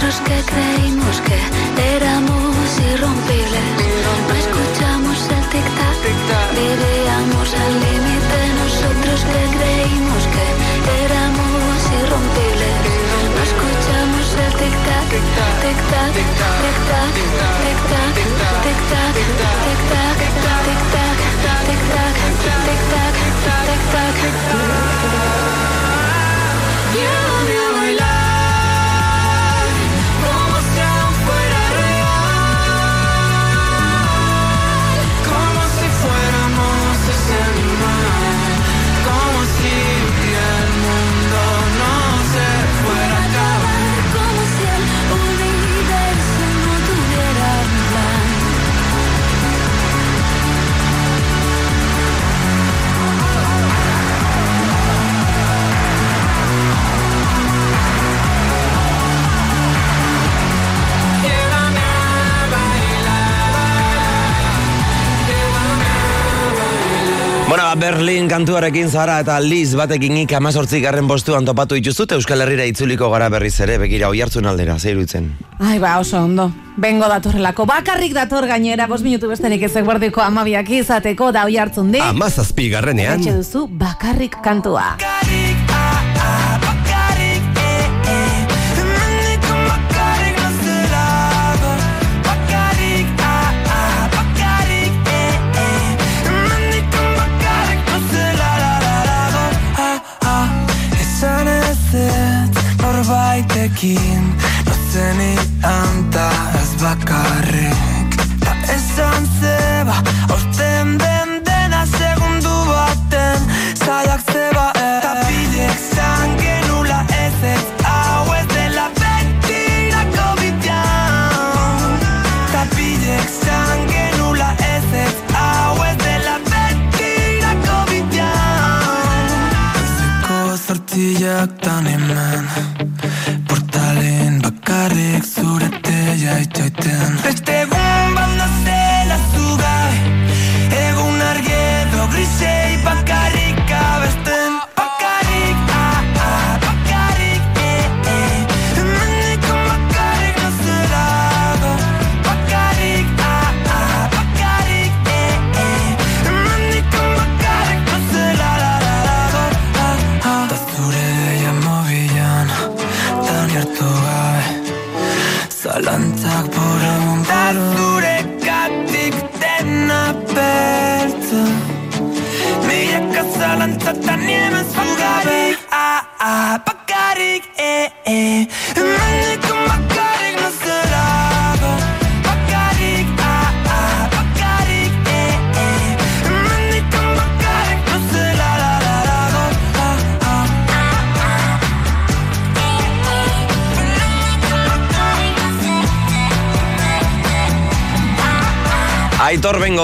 Nosotros que creímos que éramos irrompibles, no escuchamos el tic-tac, vivíamos al límite. Nosotros que creímos que éramos irrompibles, no escuchamos el tic-tac, tic-tac, tic-tac, tic-tac, tic-tac, tic-tac, tic-tac, tic-tac, tic-tac, tic-tac. Berlin kantuarekin zara eta Liz batekin ik amazortzik garren postuan topatu dituzut Euskal Herrira itzuliko gara berriz ere, begira oi hartzun aldera, zeirutzen. Ai, ba, oso ondo. Bengo datorrelako. Bakarrik dator gainera, bos minutu besterik ez eguerdiko amabiak izateko da oi hartzun di. Amazazpi garrenean. Etxe duzu, bakarrik kantua. Esan norbaitekin Nozeni anta ez bakarrik. Ta esan zeba Orten den dena segundu baten. Zaiak zeba ez Ta bidek zan genula ez ez Hau ez dela betirako bidean Ta bidek zan genula ez ez Hau ez tan hemen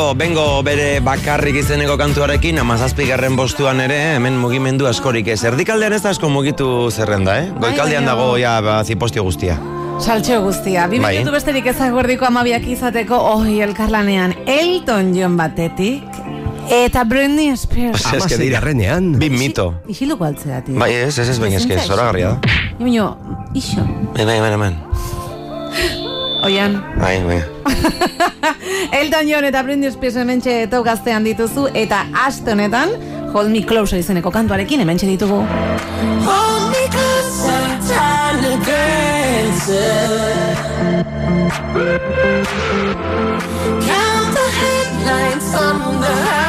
Aitor bengo, bere bakarrik izeneko kantuarekin, amazazpi garren bostuan ere, hemen mugimendu askorik ez. Erdikaldean ez da asko mugitu zerrenda, eh? Goikaldean baina- dago ja ba, zipostio guztia. Saltxo guztia. Bi Bai. minutu besterik ez eguerdiko amabiak izateko, oi, elkarlanean, Elton John batetik, eta Britney Spears. Ez que dira. Bi mito. Isiluko altzea, tio. Bai, ez, ez, ez, baina eske, zora garria da. Baina, iso. Hemen, hemen, hemen. Oian. Bai, bai. Elton John eta Britney Spears hementxe tau gaztean dituzu, eta aste honetan, Hold Me Closer izeneko kantuarekin hementxe ditugu. Hold me closer, time to dance. Count the headlights on the highway.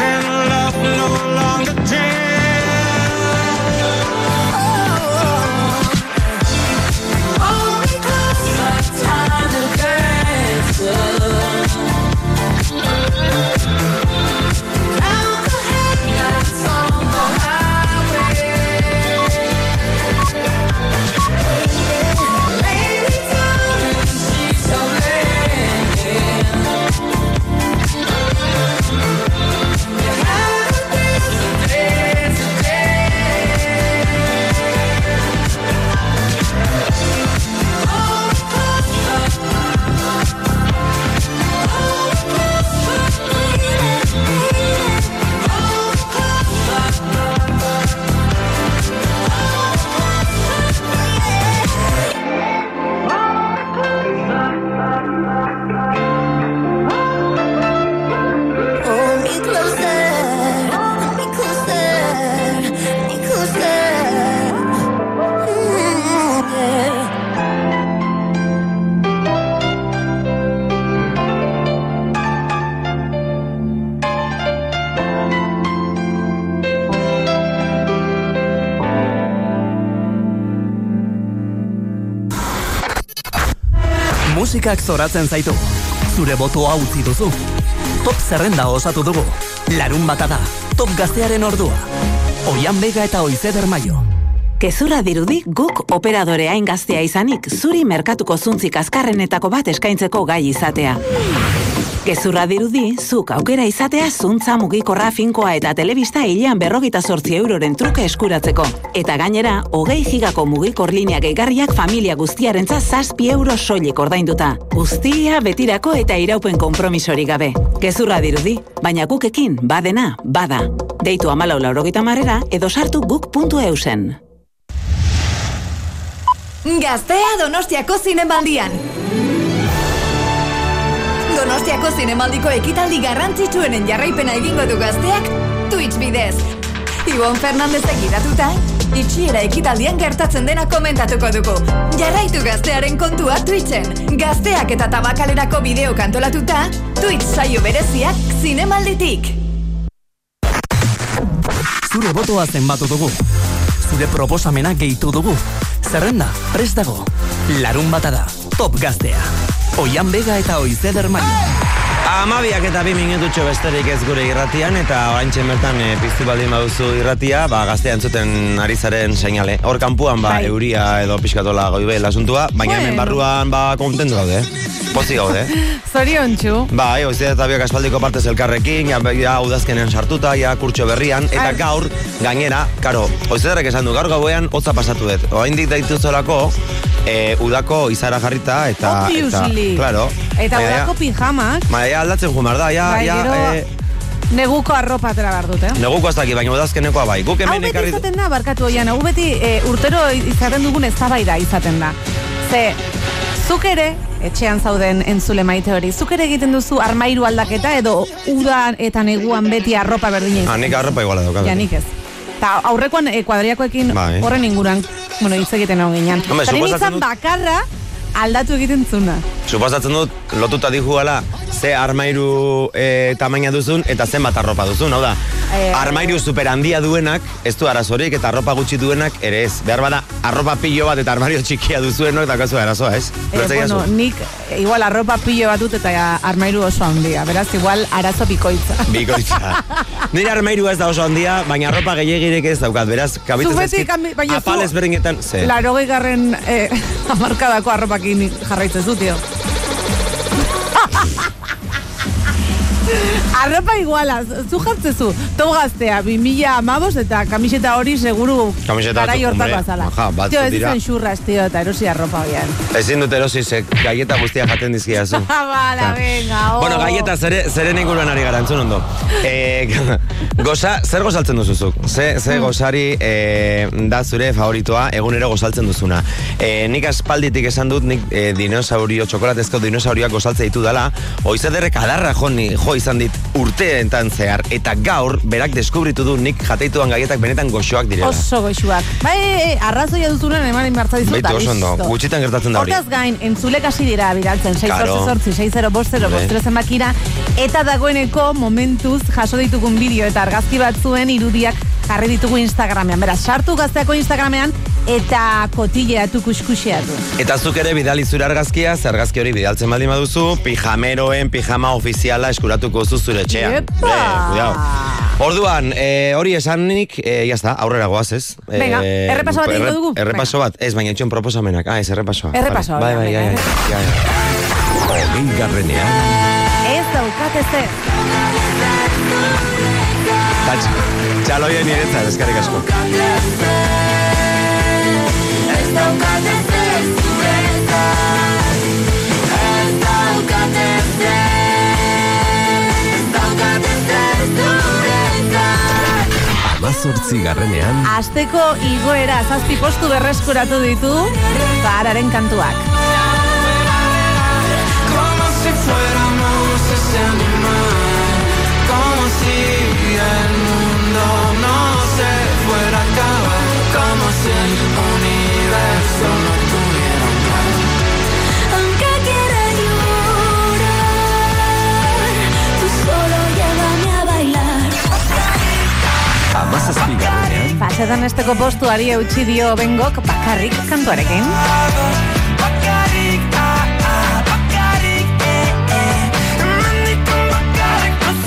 And Musikak zoratzen zaitu. Zure botoa utzi duzu. Top zerrenda osatu dugu. Larun bata da. Top gaztearen ordua. Oian bega eta oizeder maio. Gezurra dirudi guk operadore hain gaztea izanik zuri merkatuko zuntzik azkarrenetako bat eskaintzeko gai izatea. Gezurra dirudi, zuk aukera izatea zuntza mugikorra finkoa eta telebista hilean berrogita sortzi euroren truke eskuratzeko. Eta gainera, hogei gigako mugikor linea gehigarriak familia guztiarentza zazpi euro soilik ordainduta. Guztia betirako eta iraupen konpromisori gabe. Gezurra dirudi, baina gukekin badena, bada. Deitu amalau laurogita marrera edo sartu guk.eusen. Gaztea Donostiako zinemaldian. Donostiako zinemaldiko ekitaldi garrantzitsuenen jarraipena egingo du gazteak Twitch bidez. Ibon Fernandez egiratuta, itxiera ekitaldian gertatzen dena komentatuko dugu. Jarraitu gaztearen kontua Twitchen. Gazteak eta tabakalerako bideo kantolatuta, Twitch saio bereziak zinemalditik. Zure botoa zenbatu dugu. Zure proposamena gehitu dugu. Zerrenda, prest dago. Larun bata da. Top gaztea. Oian bega eta oizeder maio. Amabiak eta bi minututxo besterik ez gure irratian eta oraintxe bertan e, piztu baldin baduzu irratia, ba, gaztea entzuten ari zaren seinale. Hor kanpuan ba, Bai. euria edo pixkatola goibe lasuntua, baina hemen Bueno. barruan ba, kontentu gaude. Pozi gaude. Zorion txu. Bai, oizia eta biak aspaldiko partez elkarrekin, ja, ja udazkenen sartuta, ja kurtxo berrian, eta Ar- gaur, gainera, karo, oizederrek esan du, gaur gauean, hotza pasatu dut. Oaindik daituzolako, e, udako izara jarrita, eta... Obviously. Eta, claro. Eta udako pijamak, Baina, aldatzen jumar da, ja, Bai, ja, gero- e, neguko arropa atera behar dute. neguko ez daki, baina udazkenekoa bai. Guk Hau hemen beti ekarri... izaten da, barkatu oian, hau beti e, urtero izaten dugun eztabaida izaten da. Ze, zuk ere, etxean zauden entzule maite hori, zuk ere egiten duzu armairu aldaketa edo udan eta neguan beti arropa berdina Ah, nik arropa iguala daukat. Ja, nik ez. Ta aurrekoan e, kuadriakoekin Bai. horren inguruan, bueno, hitz egiten hau ginean. Hombre, suposatzen bakarra aldatu egiten zuna. Suposatzen dut, lotuta dijuala, ze armairu e, tamaina duzun, eta zenbat arropa duzun, hau da. Eh, armairu super handia duenak, ez du arazorik, eta arropa gutxi duenak, ere ez. Behar bada, arropa pilo bat eta armario txikia duzuenok, eta kasu arazoa, ez? Ulertzen bueno, nik igual arropa pilo bat dut eta armairu oso handia. Beraz, igual arazo bikoitza. Bikoitza. Nire armairu ez da oso handia, baina arropa gehiagirik ez daukat, beraz, kabitzen zaizkit, apal ezberdinetan. Larogei garren eh, amarkadako arropakin jarraitzen zu, tio. Arropa iguala, zu jartzezu, tau gaztea, 2000 amabos eta kamiseta hori seguru Kamiseta garai batzuk, hortako hombre, azala. maja, batzuk Tio, ez dira. izan xurras, tio, eta erosi arropa bian. Ezin dut erosi, ze gaieta guztia jaten dizkiazu. Bala, venga, oh. Bueno, gaieta zere, zeren inguruan ari gara, entzun ondo. E, goza, zer gozaltzen duzuzuk? Ze, ze gozari e, da zure favoritoa egunero gozaltzen duzuna. E, nik aspalditik esan dut, nik e, dinosaurio, txokolatezko dinosaurioak gozaltze ditu dela, oizederrek adarra jo, jo izan dit urteetan zehar, eta gaur berak deskubritu du nik jateituan gaietak benetan goxoak direla. Oso goxuak. Bai, e, arrazoia duzunen eman inbartza dizut. Beitu eta oso ondo, gutxitan gertatzen da hori. Hortaz gain, entzulek hasi dira bidaltzen, 6 Claro. sortzi, 6 0 bost 0 bost Bai. zenbakira, eta dagoeneko momentuz jaso ditugun bideo eta argazki batzuen irudiak jarri ditugu Instagramean. Beraz, sartu gazteako Instagramean eta kotileatu kuskuseatu. Eta zuk ere bidali zure argazkia, ze argazki hori bidaltzen baldin baduzu, pijameroen pijama ofiziala eskuratuko zu zure etxean. Epa! Be. Orduan, eh, hori esanik, eh, jazta, aurrera goaz, ez? Eh, Venga, errepaso bat egingo dugu? Errepaso bat, ez, baina etxon proposamenak. Ah, ez, errepasoa. Errepasoa, Bai, bai, venga, bai, bai, bai, bai. Hogei garrenean. Ez daukate zer. Tatx, txaloien niretzat, eskarrik asko. Ez daukate zer zuretzat Ez daukate zer Ez daukate zer zuretzat Amazortzi garrenean. Asteko igoera zazpi postu berreskuratu ditu Zahararen kantuak. Como si fuéramos ese animal, como si con esteko postuari eutxi dio bengok bakarrik kantuarekin.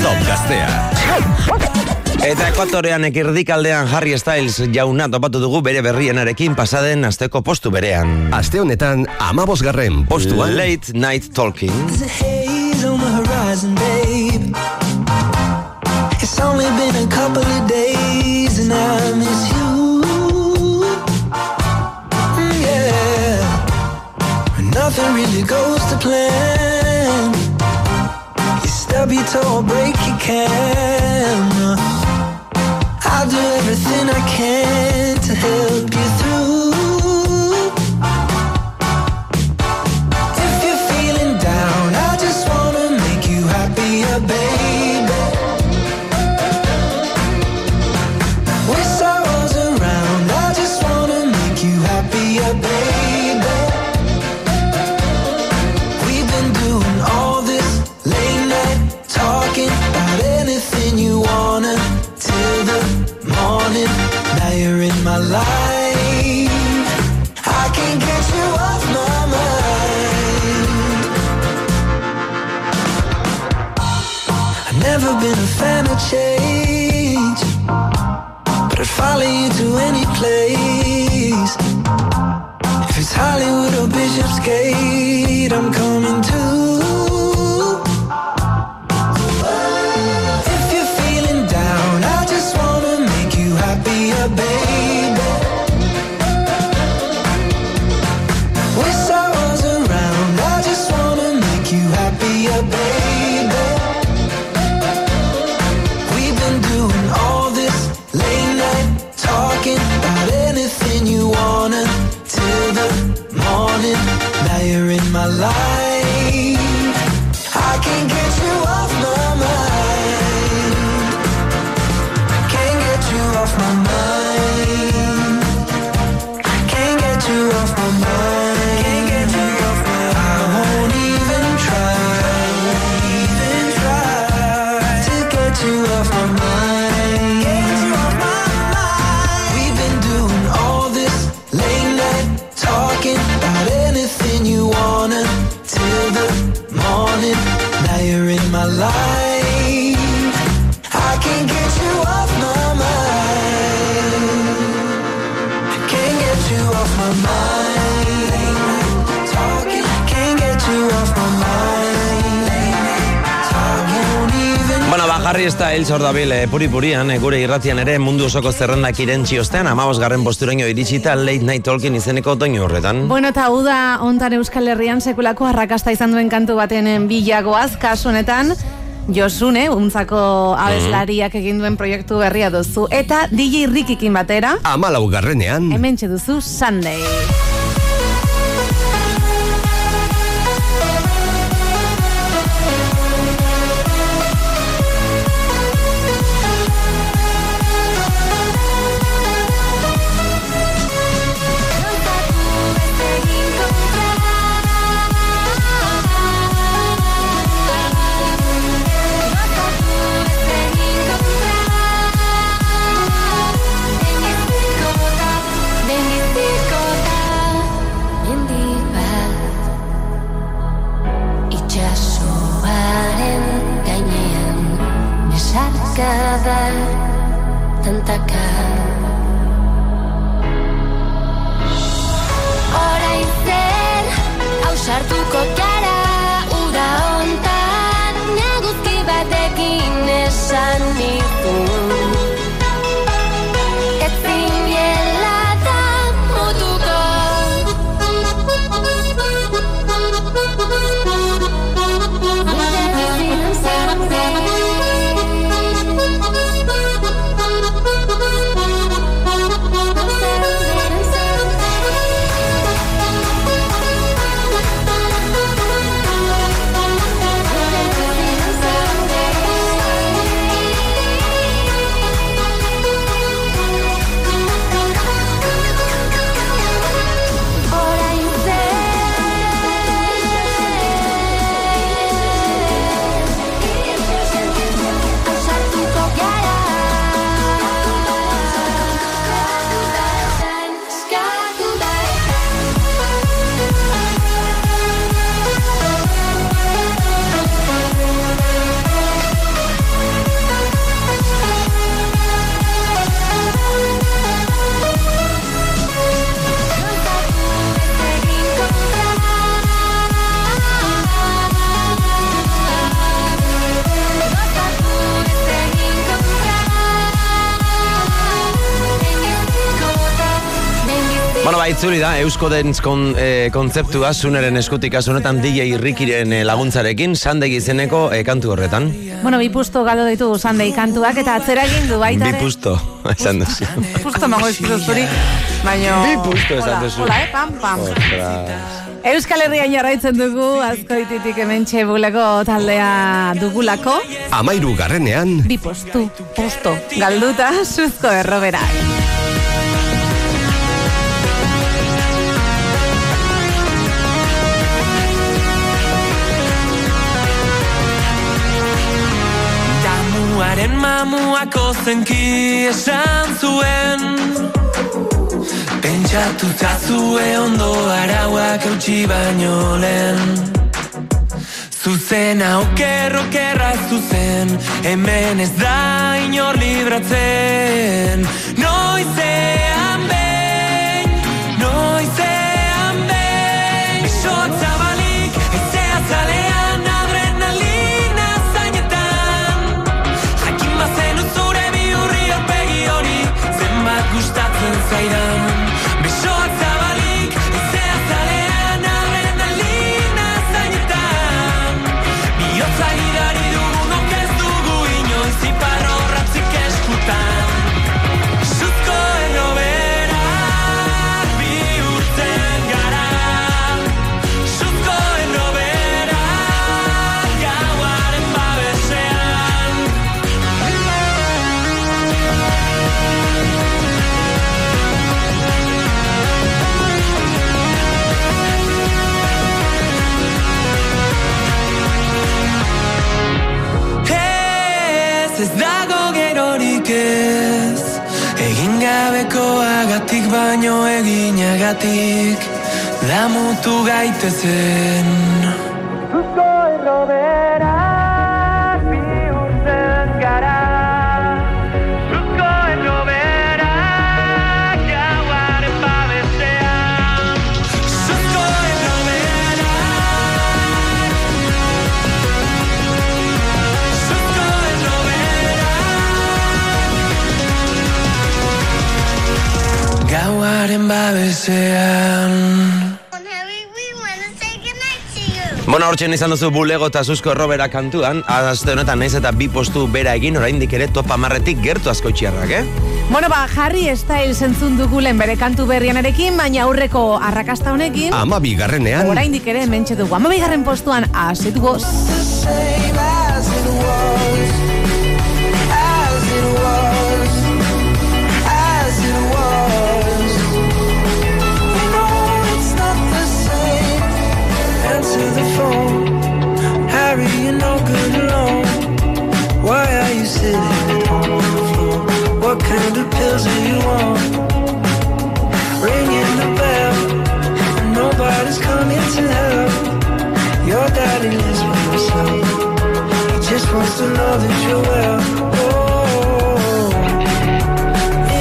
Top gaztea. Eta ekuatorean ekirdikaldean Harry Styles jauna topatu dugu bere berrienarekin pasaden asteko postu berean. Aste honetan, amabos garren postuan. Late Night Talking. It's only been a couple of days and I miss you. Mm, yeah. When nothing really goes to plan. You stub your toe, break your camera. I'll do everything I can to help. puri-purian, eh, gure irratian ere mundu osoko zerrendak irentzi ostean, amabosgarren posturaino iritsita Late Night Talking izeneko doinu horretan. Bueno, eta uda ontan Euskal Herrian sekulako arrakasta izan duen kantu baten bilagoaz, kasunetan, Josune, eh, untzako mhm. abeslariak egin duen proiektu berria duzu, eta DJ Rikikin batera, amalau garrenean, hemen duzu Sunday. Baitzuli da, Eusko Dance kon, eh, kontzeptua, zuneren eskutik azunetan DJ Irrikiren eh, laguntzarekin, sandegi izeneko eh, kantu horretan. Bueno, bi pusto galdo ditugu Sandei kantuak eta atzera egin du baita Bi ere. pusto, esan duzu. Pusto mango eskizu zuri, baino... Bi pusto esan duzu. Hola, eh, pam, pam. Euskal Herrian jarraitzen dugu, azkoititik hemen txebuleko taldea dugulako. Amairu garrenean, Bi postu, posto, galduta, suzko erroberak. Mamuako zenki esan zuen. Pentsatuta zue ondo arauak eutxi baino lehen. Zuzena okerro kerra zuzen Hemen ez da inor libratzen. Noizean eginagatik Damutu gaitezen. Zuzko errobera babesean Bona hortzen izan duzu bulego eta zuzko errobera kantuan, azte honetan naiz eta bi postu bera egin, oraindik ere topa marretik gertu asko txiarrak, eh? Bueno, ba, Harry Styles entzun dugulen bere kantu berrianerekin, baina aurreko arrakasta honekin, amabi garrenean, oraindik ere mentxe dugu. Amabigarren postuan, as it Why are you sitting on the floor? What kind of pills do you want? Ringing the bell, and nobody's coming to help. Your daddy lives with himself. He just wants to know that you're well. Oh,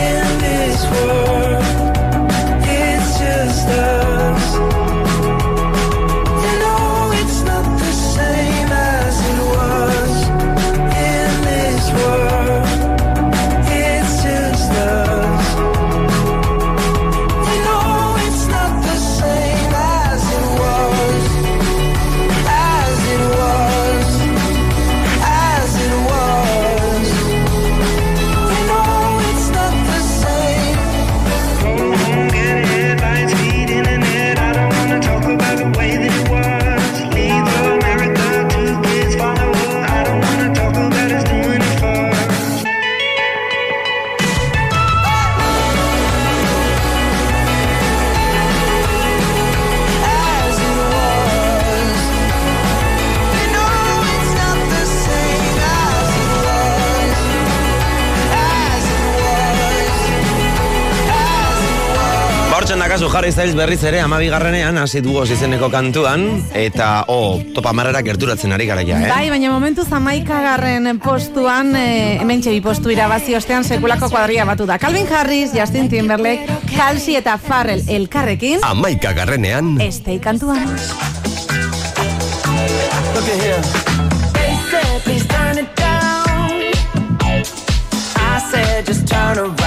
in this world, zaiz berriz ere, amabi garrenean, hasi dugoz izeneko kantuan, eta, oh, topa marrera gerturatzen ari gara ja, eh? Bai, baina momentu zamaikagarren postuan, e, hemen bi postu irabazi ostean sekulako kuadria batu da. Calvin Harris, Justin Timberlake, Halsey eta Farrell elkarrekin, amaika garrenean, estei kantuan. Look at here. They said, please turn it down. I said, just turn around.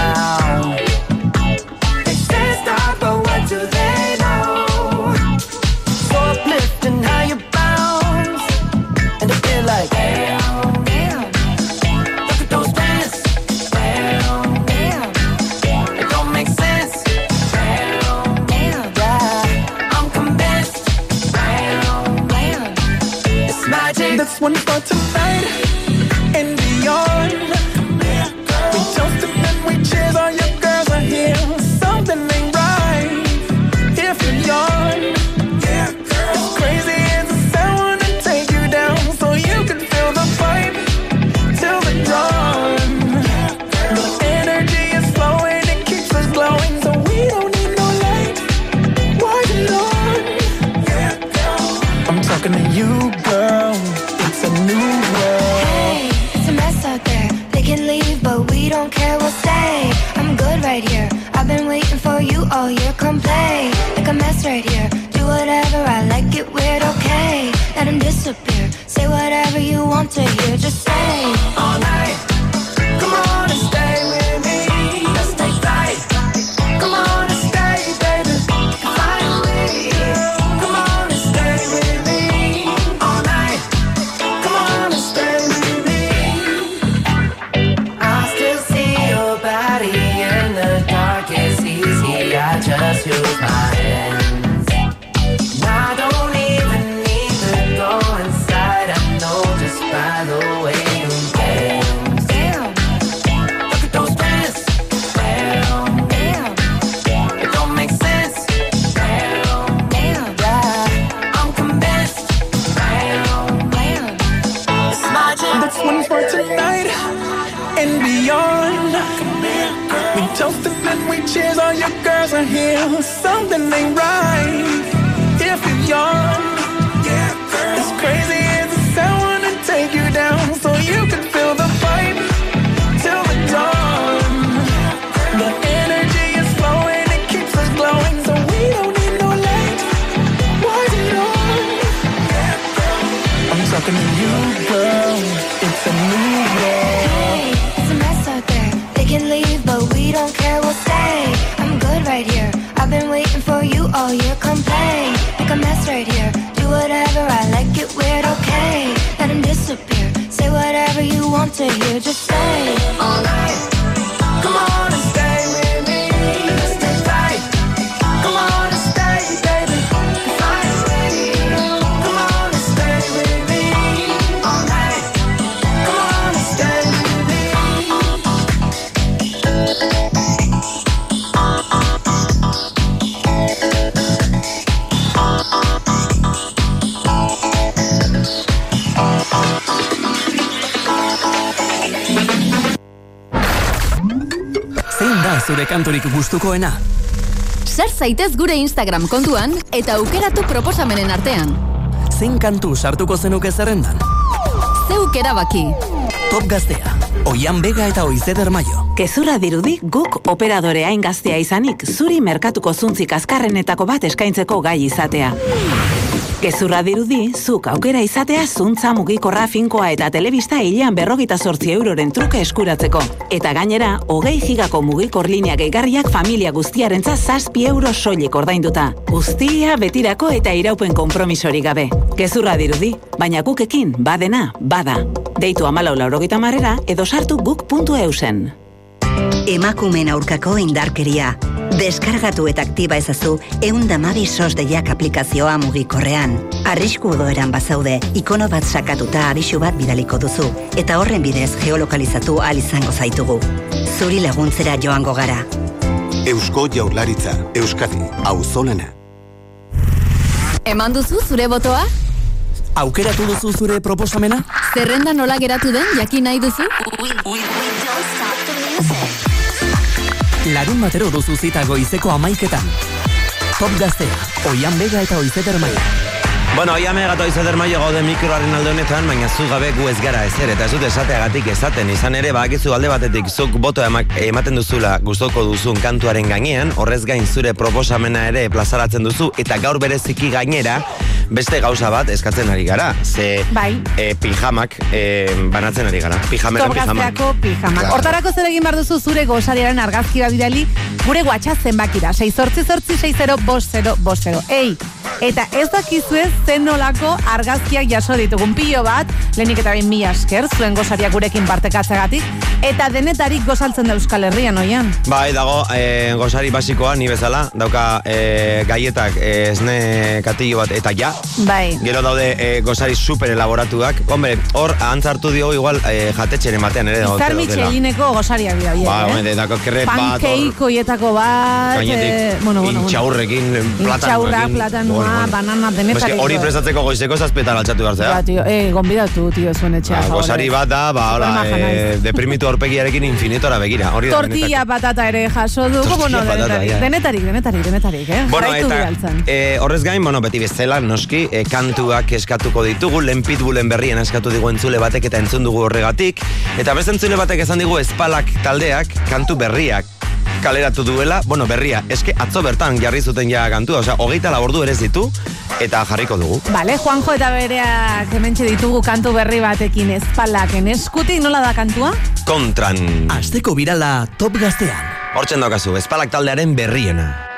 It's a new world. Hey, it's a mess out there. They can leave, but we don't care. We'll stay. I'm good right here. I've been waiting for you all year. Like a mess right here. Do whatever I like it weird. Okay, disappear. Say whatever you want to hear. Just say all night. Come on kanturik gustukoena? Sar zaitez gure Instagram kontuan eta aukeratu proposamenen artean. Zein kantu sartuko zenuke zerrendan? Zeuk erabaki. Top gaztea, Oian Bega eta Oizeder Maio. Gezurra dirudi guk operadore hain gaztea izanik zuri merkatuko zuntzik azkarrenetako bat eskaintzeko gai izatea. Gezurra dirudi, zuk aukera izatea zuntza mugikorra finkoa eta telebista hilean berrogita sortzi euroren truke eskuratzeko. Eta gainera, hogei gigako mugikor linea gehigarriak familia guztiarentza zazpi euro soilik ordainduta. Guztia betirako eta iraupen konpromisori gabe. Gezurra dirudi, baina gukekin badena, bada. Deitu amalau laurogita marrera edo sartu guk.eusen. Emakumeen aurkako indarkeria. Deskargatu eta aktiba ezazu eundamabi sos deiak aplikazioa mugikorrean. Arrisku egoeran bazaude, ikono bat sakatuta abisu bat bidaliko duzu, eta horren bidez geolokalizatu ahal izango zaitugu. Zuri laguntzera joango gara. Eusko Jaurlaritza, Euskadi, auzolana. Eman duzu zure botoa? Aukeratu duzu zure proposamena? Zerrenda nola geratu den jakin nahi duzu? Larun batero duzu zita goizeko amaiketan. Top gaztea, Oian Bega eta Oizeder Maio. Bueno, oia megatu izater maio gaude mikroaren alde honetan, baina zu gabe gu ez gara ezer, eta ez dut esateagatik esaten, izan ere, bakizu alde batetik zuk boto ematen duzula gustoko duzun kantuaren gainean, horrez gain zure proposamena ere plazaratzen duzu, eta gaur bereziki gainera, beste gauza bat eskatzen ari gara, ze Bai. e, pijamak e, banatzen ari gara, pijameren pijama. Topgazteako pijama. Claro. Hortarako zer egin behar duzu zure gozariaren argazki bat bidali gure WhatsApp zenbakira. 6 sortzi sortzi 60 bost zero bost zero. Ei, eta ez dakizue zen nolako argazkiak jaso ditugun pilo bat, lehenik eta behin mila esker, zuen gozariak gurekin partekatzegatik, eta denetarik gozaltzen da Euskal Herrian, oian. Bai, dago, e, gozari basikoa, ni bezala, dauka e, gaietak e, esne katillo bat, eta ja, Bai. Gero daude e, gozari super elaboratuak. Hombre, hor antzartu diogu igual e, jatetxeren batean ere. Izar dagote daudela. Michelineko gosariak dira, Ba, eh? hombre, dako kerret bat, hor, Pancake hoietako bat, gainetik, eh, bueno, bueno, bueno. intxaurrekin, Intxaurra, platanua, banana, denetarik. hori prestatzeko goizeko zazpetan altxatu behar zera. Ba, tio, eh, gonbidatu, tio, zuen etxea. Ba, gozari bat da, ba, hola, e, naiz. deprimitu horpegiarekin infinitora begira. Hori Tortilla patata ere jaso Tortilla bueno, patata, denetarik, denetarik, denetarik, denetarik, eh? Bueno, eta bidaltzen. e, horrez gain, bueno, beti bezala, noski, e, kantuak eskatuko ditugu, lehen pitbullen berrien eskatu digu entzule batek eta entzun dugu horregatik, eta beste entzule batek esan digu espalak taldeak kantu berriak kaleratu duela, bueno, berria, eske atzo bertan jarri zuten ja kantua, osea, hogeita labordu ere zitu, eta jarriko dugu. Vale, Juanjo eta bereak hementxe ditugu kantu berri batekin ezpalaken eskutik nola da kantua? Kontran. Asteko birala top gaztean. Hortzen daukazu, espalak taldearen berriena.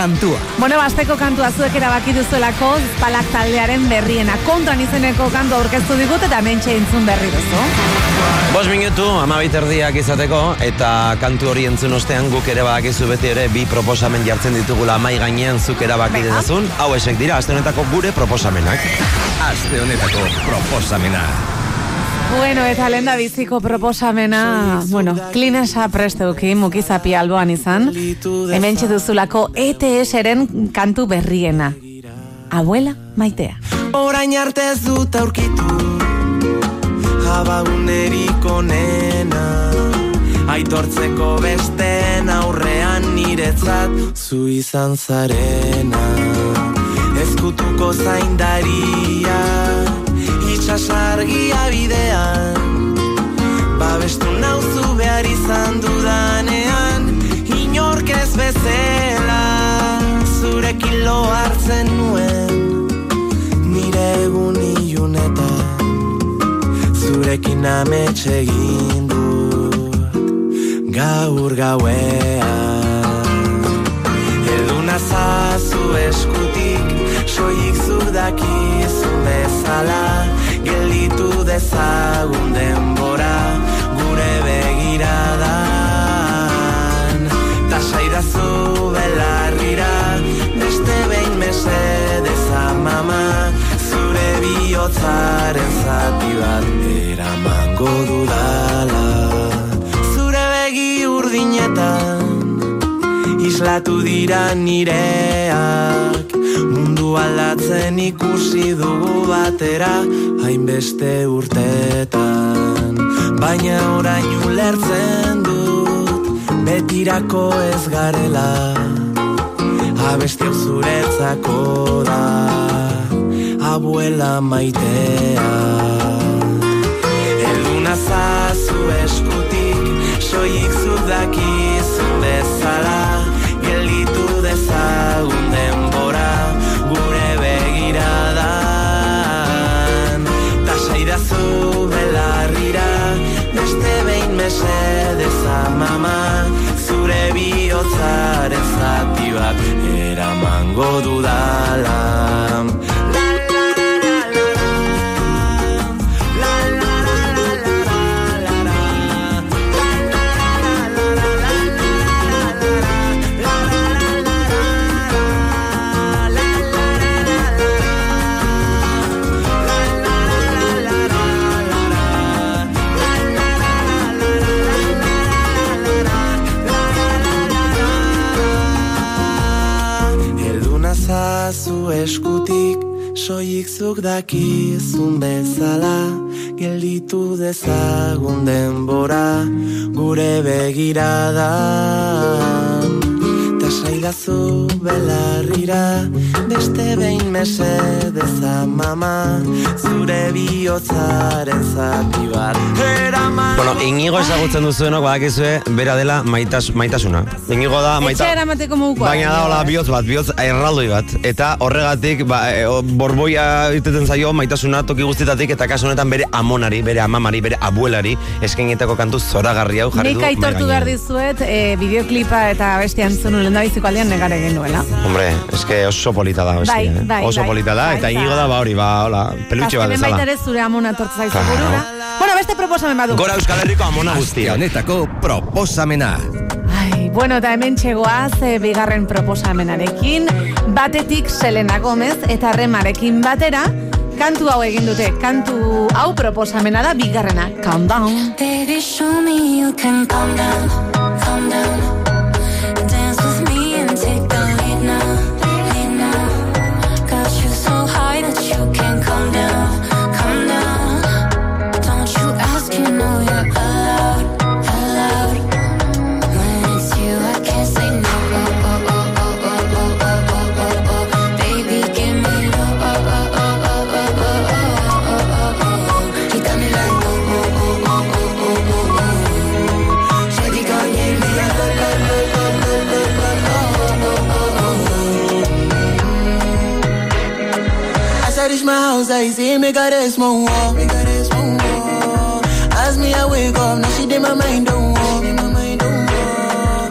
Kantua. Bueno, basteko kantua zuek erabaki duzuelako Palak taldearen berriena. Kontran izeneko kantu aurkeztu digut eta mentxe entzun berri duzu. Bos minutu, amabit erdiak izateko, eta kantu hori entzun ostean guk ere badakizu beti ere bi proposamen jartzen ditugula mai gainean zuk erabaki dezazun. Hau esek dira, aste honetako gure proposamenak. Aste honetako proposamena. Bueno, eta lenda biziko proposamena, bueno, klinesa presteuki, mukizapi alboan izan, hemen duzulako ETS-eren kantu berriena. Abuela maitea. Orain arte ez dut aurkitu. Abagunerik onena. Aitortzeko besten aurrean niretzat Zu izan zarena. Ezkutuko zaindaria Itxasargia bidean Babestu nauzu behar izan dudanean Inork ez bezela Zurekin lo hartzen nuen. Nire egun ilunetan Zurekin amets egin dut Gaur gauean. Eduna zazu eskutik Soik zudakizu bezala hartu dezagun denbora gure begiradan. Ta saidazu belarrira beste behin mese dezamama zure bihotzaren zati bat eramango dudala. Zure begi urdinetan islatu dira nireak Mundu aldatzen ikusi dugu batera Hainbeste urtetan Baina orain ulertzen dut Betirako ez garela. Abestiok zuretzako da Abuela maitea. Elduna zazu eskutik Soik zudakizu Mesedez amama Zure bihotzaren zati bat Eramango dudala Soik zuk dakizun bezala Gelditu dezagun denbora Gure begiradan Ta saidazu belarrira Beste behin mesedez amama Zure bihotzaren zati bat Eraman Bueno, Inigo ezagutzen duzuenok badakizue bera dela maitas, maitasuna. Inigo da maita... Etxe eramateko modukoa. Baina da, hola, bihotz bat, bihotz erraldoi bat. Eta horregatik, ba, e, o, borboia iteten zaio maitasuna toki guztietatik, eta kasu honetan bere amonari, bere amamari, bere abuelari, eskainetako kantu zoragarri hau jarri Nik du. mahai aitortu behar dizuet, e, bideoklipa eta beste antzun lehen da biziko aldean negare genuela. Hombre, eske oso polita da Bai, eh? bai, oso bai. polita da, Bai, eta bai. inigo da, ba hori, ba, hola, pelutxe bat Azkenen baita ere zure amona tortza zaizu Claro. burura. Bueno, beste proposamen badu. Gora Euskal Herriko amona guztia. honetako proposamena. Ai, bueno, eta hemen txegoaz e, bigarren proposamenarekin, batetik Selena Gomez eta Remarekin batera, kantu hau egin dute, kantu hau proposamena da bigarrena, Countdown. Baby, show me you can calm down, calm down. Reach my house, I see me got a small wall. Me got a small wall. As me I wake up, now she did my mind don't walk.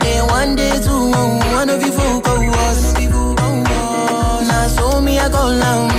Then one day two, one of you folk was. Now so me I go down,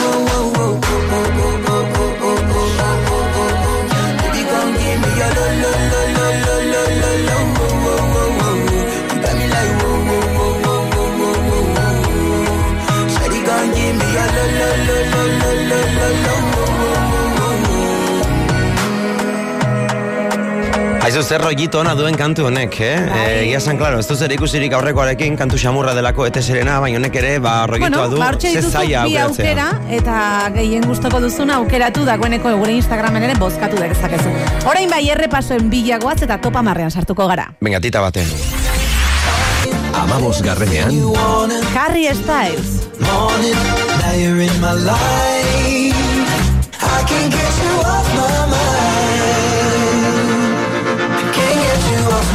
Aizu, zer rollito ona duen kantu honek, eh? Bai. Eh, Egia esan, klaro, ez du zer ikusirik aurrekoarekin, kantu xamurra delako ete serena, baina honek ere, ba, rollitoa Bueno, du, ze zaila bi aukeratzea. aukera eta gehien gustoko duzuna aukeratu dagoeneko gure Instagramen ere bozkatu dezakezu. Orain bai errepasoen bilagoaz eta topa marrean sartuko gara. Venga, tita baten. Amabos garrenean, Harry Styles. It, now you're in my life. I can't get you off my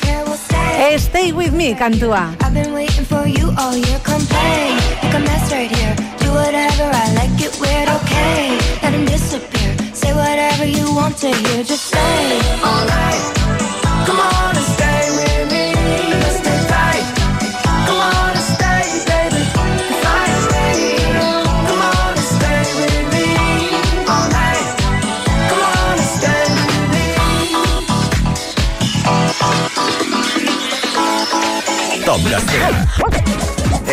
care, we'll stay. Stay with me kantua. I've been waiting for you all year, complain. Make a mess right here. Do whatever, I like it weird, okay. Let him disappear. Say whatever you want to hear, just say. All night. Come on and stay top gaztea.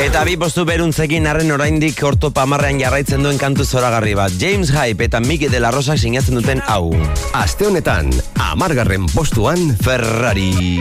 Eta bi postu beruntzekin arren oraindik orto pamarrean jarraitzen duen kantu zoragarri bat. James Hype eta Miki de la Rosa sinatzen duten hau. Aste honetan, amargarren postuan, Ferrari.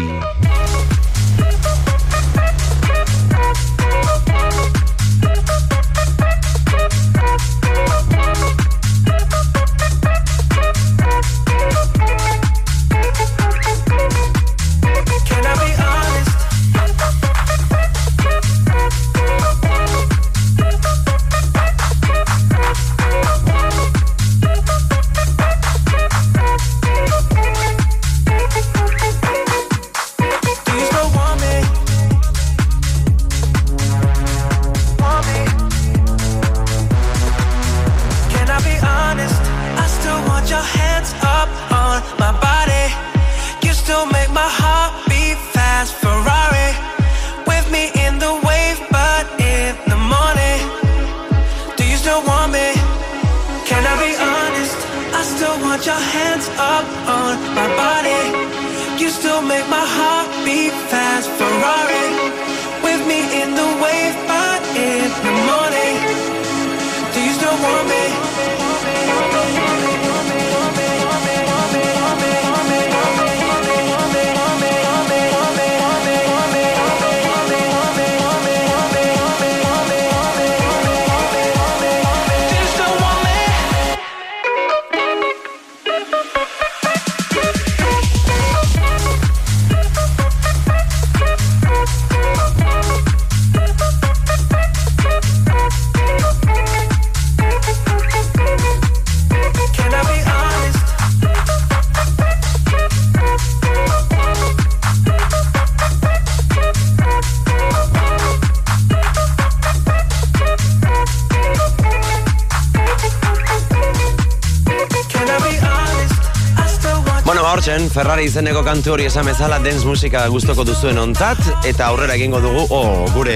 Ferrari izeneko kantu hori esan bezala dance musika gustoko duzuen ontat, eta aurrera egingo dugu, oh, gure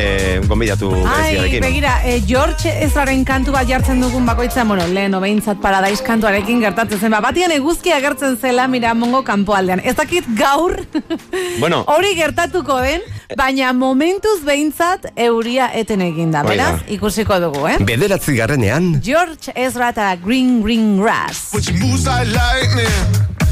gonbidatu Ai, bereziarekin. begira, eh, George Ezraren kantu bat jartzen dugun bakoitza, bueno, lehen obeintzat paradaiz kantuarekin gertatzen zen, ba, batian eguzki agertzen zela, mira, mongo kanpoaldean. Ez dakit gaur, Bueno, hori gertatuko den, baina momentuz behintzat euria eten egin da, Hoi da. beraz, ikusiko dugu, eh? bederatzi garrenean, George Ezra eta Green Green Grass. She moves like lightning,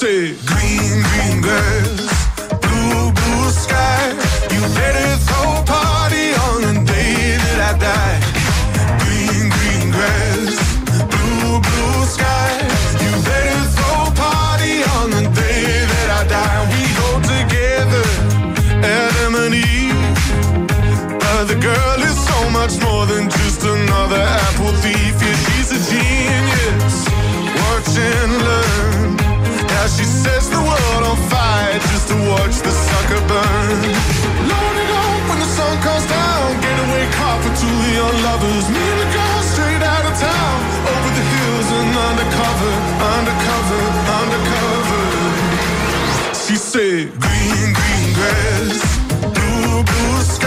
Said, Green, green grass, blue, blue sky. You better throw a party on the day that I die. Green, green grass, blue, blue sky. You better throw a party on the day that I die. We go together, Adam and Eve. But the girl is so much more than just another apple thief. She sets the world on fire just to watch the sucker burn. Load it up when the sun comes down. Getaway car for two young lovers. Me and the girl straight out of town. Over the hills and undercover, undercover, undercover. She said, Green, green grass, blue, blue sky.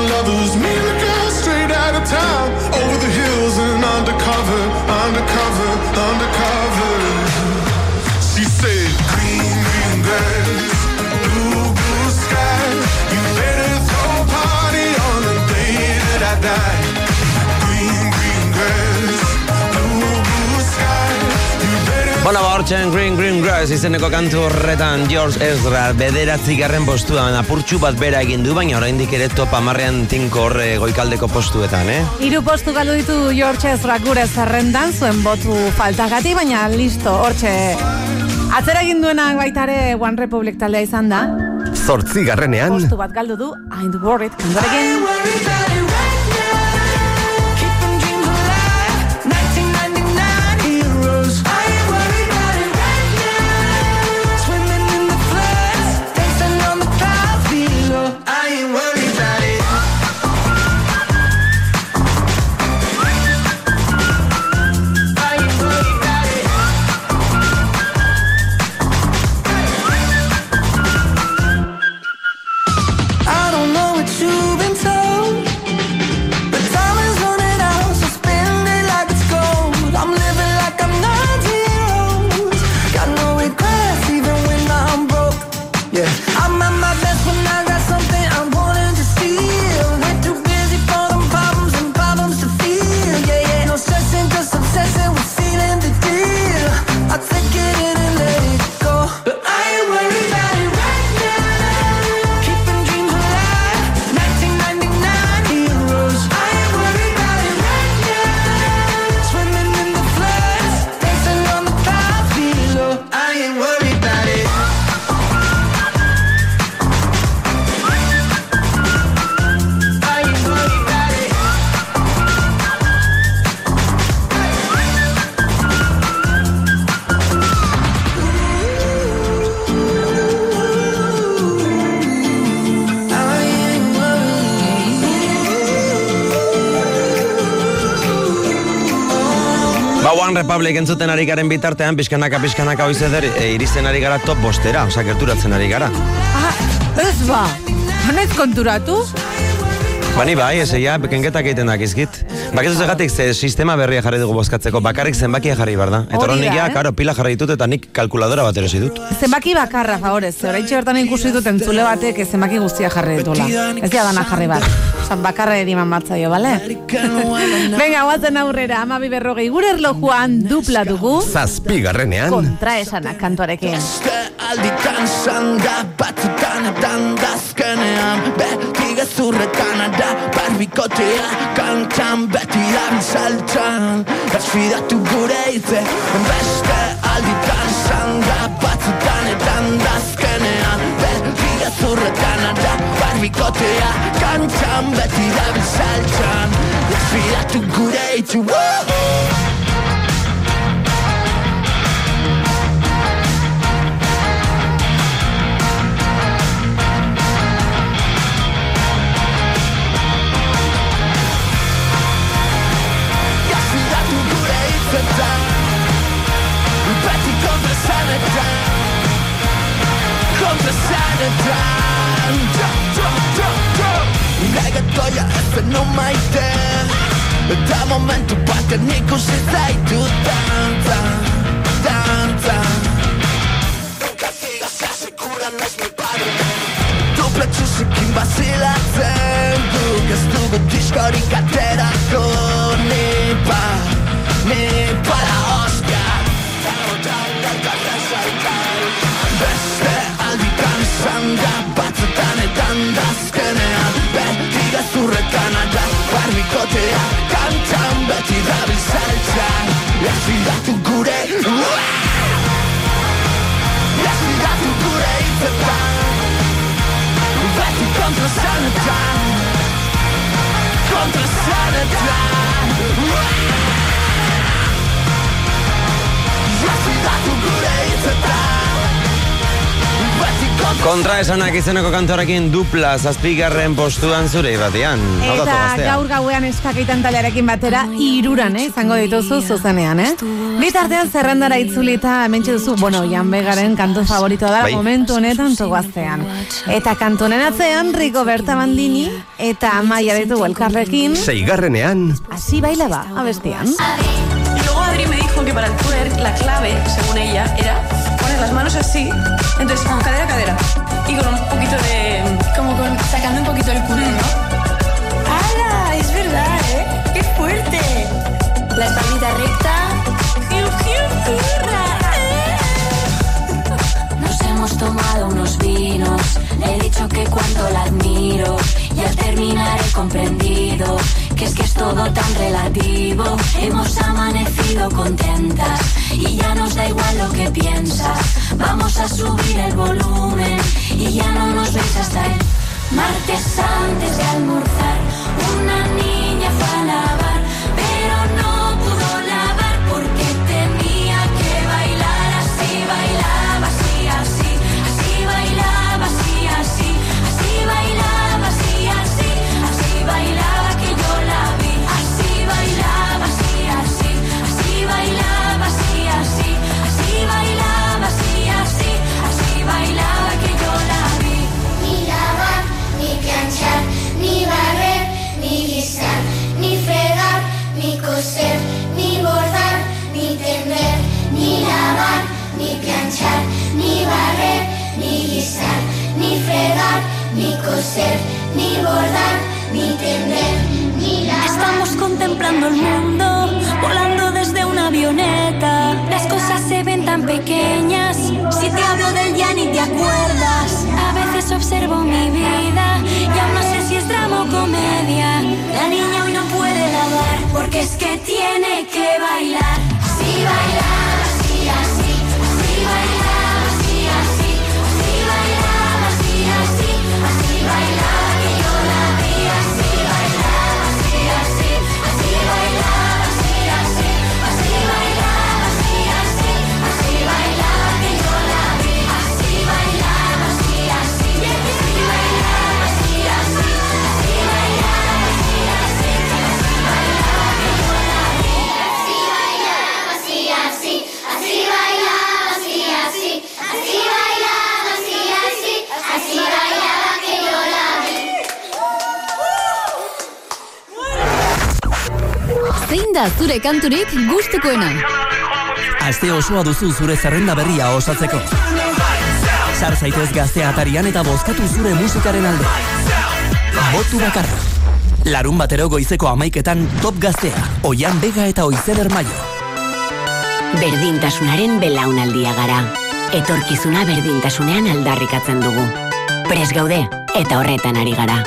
Lovers. Me and the girl straight out of town. Over the hills and undercover, undercover. Bona ba, hortxen Green Green Grass izeneko kantu horretan George Ezra bederatzi garren postuan apurtxu bat bera egin du, baina oraindik ere top amarrean tinko horre goikaldeko postuetan, eh? Hiru postu galdu ditu George Ezra gure zerrendan zuen botu faltagati, baina listo, hortxe. Atzera egin duenak baita ere One Republic taldea izan da. Zortzi garrenean, Postu bat galdu du, I'm worried, kantorekin. Republic entzuten ari garen bitartean, pixkanaka, pixkanaka hoiz eder, e, iristen ari gara top bostera, osa, gerturatzen ari gara. Ah, ez ba, honez konturatu? Bani bai, ez ja, kenketak egiten dakizkit. Bakizu zegatik, ze sistema berria jarri dugu bozkatzeko, bakarrik zenbakia jarri behar da. Eta Hori hori nik da, ja, eh? karo, pila jarri ditut eta nik kalkuladora bat erosi dut. Zenbaki bakarra, favorez, ze oraintxe bertan ikusi dut entzule batek zenbaki guztia jarri ditula. Ez ja dana jarri bat. Osan, bakarra eriman batzaio, bale? Venga, guazen aurrera, amabi berrogei, gure erlojuan dupla dugu, zazpi garrenean, kontra esanak kantuarekin. alditan sanda batzutan edan dazkenean Beti gezurretan da barbikotea kantan beti da saltan Esfidatu gure hitze beste alditan sanda batzutan edan dazkenean Beti gezurretan da barbikotea kantan beti da saltan Esfidatu gure Beti kontra zanetan Kontra zanetan Jo, jo, jo, jo Negatoia ez beno maite Eta momentu baten ikusi zaitu Dantza, dantza Kasiga sasekuran ez mi pare Duple txusikin bazilatzen Guk ez dugu diskorik aterako Nipa, nipa la hostia Beste alditan izan da Batzutan edan dazkenean Beti gezurretan da Barbikotea kantan beti dabil saltzan Ezidatu gure Ezidatu gure hitzetan. Beti kontra zanetan Kontra zanetan Ezidatu gure hitzetan Kontra esanak izeneko kantorekin dupla zazpigarren postuan zure datu Eta gaur gauean eskakeitan talearekin batera iruran, eh, izango dituzu zuzenean, eh? Bitartean zerrendara itzulita hementxe duzu, bueno, Jan Begaren kantu favorito da Bai. momentu honetan togaztean. Eta kantonen atzean Rico Berta Bandini eta Amaia ditugu elkarrekin, Seigarrenean, así bailaba abestian. Y luego Adri me dijo que para el twerk la clave, según ella, era las manos así, entonces cadera a cadera. Y con un poquito de. como con. sacando un poquito el culo, ¿no? ¡Hala! Es verdad, ¿eh? ¡Qué fuerte! La espaldita recta. Nos hemos tomado unos vinos, he dicho que cuánto la admiro y al terminar he comprendido que es que es todo tan relativo. Hemos amanecido contentas y ya nos da igual lo que piensas. Vamos a subir el volumen y ya no nos veis hasta el martes antes de almorzar. Una niña fue ni coser, ni bordar, ni tender, ni lavar. Estamos contemplando el mundo, volando desde una avioneta. Las cosas se ven tan pequeñas. Si te hablo del ya ni te acuerdas. A veces observo mi vida y aún no sé si es drama o comedia. La niña hoy no puede lavar porque es que tiene que bailar. Así bailar, da zure kanturik gustukoena? Aste osoa duzu zure zerrenda berria osatzeko. Sar zaitez gaztea atarian eta bozkatu zure musikaren alde. Botu bakarra. Larun batero goizeko amaiketan top gaztea, oian bega eta oizeler maio. Berdintasunaren belaunaldia gara. Etorkizuna berdintasunean aldarrikatzen dugu. Pres gaude eta horretan ari gara.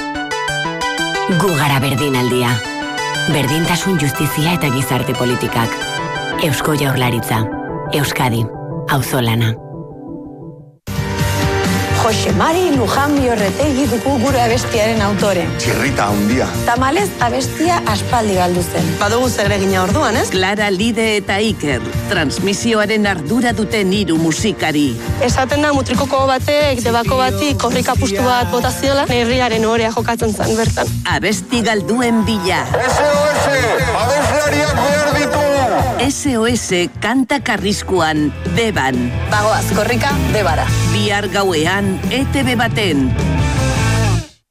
Gu gara berdinaldia. Berdintasun justizia eta gizarte politikak. Eusko Jaurlaritza. Euskadi. Auzolana. Jose Mari Luján Biorretegi dugu gure abestiaren autore. Txirrita handia. Tamalez abestia aspaldi galdu zen. Badugu zer egina orduan, ez? Clara Lide eta Iker, transmisioaren ardura duten hiru musikari. Esaten da mutrikoko batek, debako bati, korrika pustu bat botaziola, herriaren orea jokatzen zen bertan. Abesti galduen bila. SOS! Abeslariak behar ditu! SOS kanta karriskuan, deban. Bagoaz, korrika, debara. Bihar gauean, ETV baten.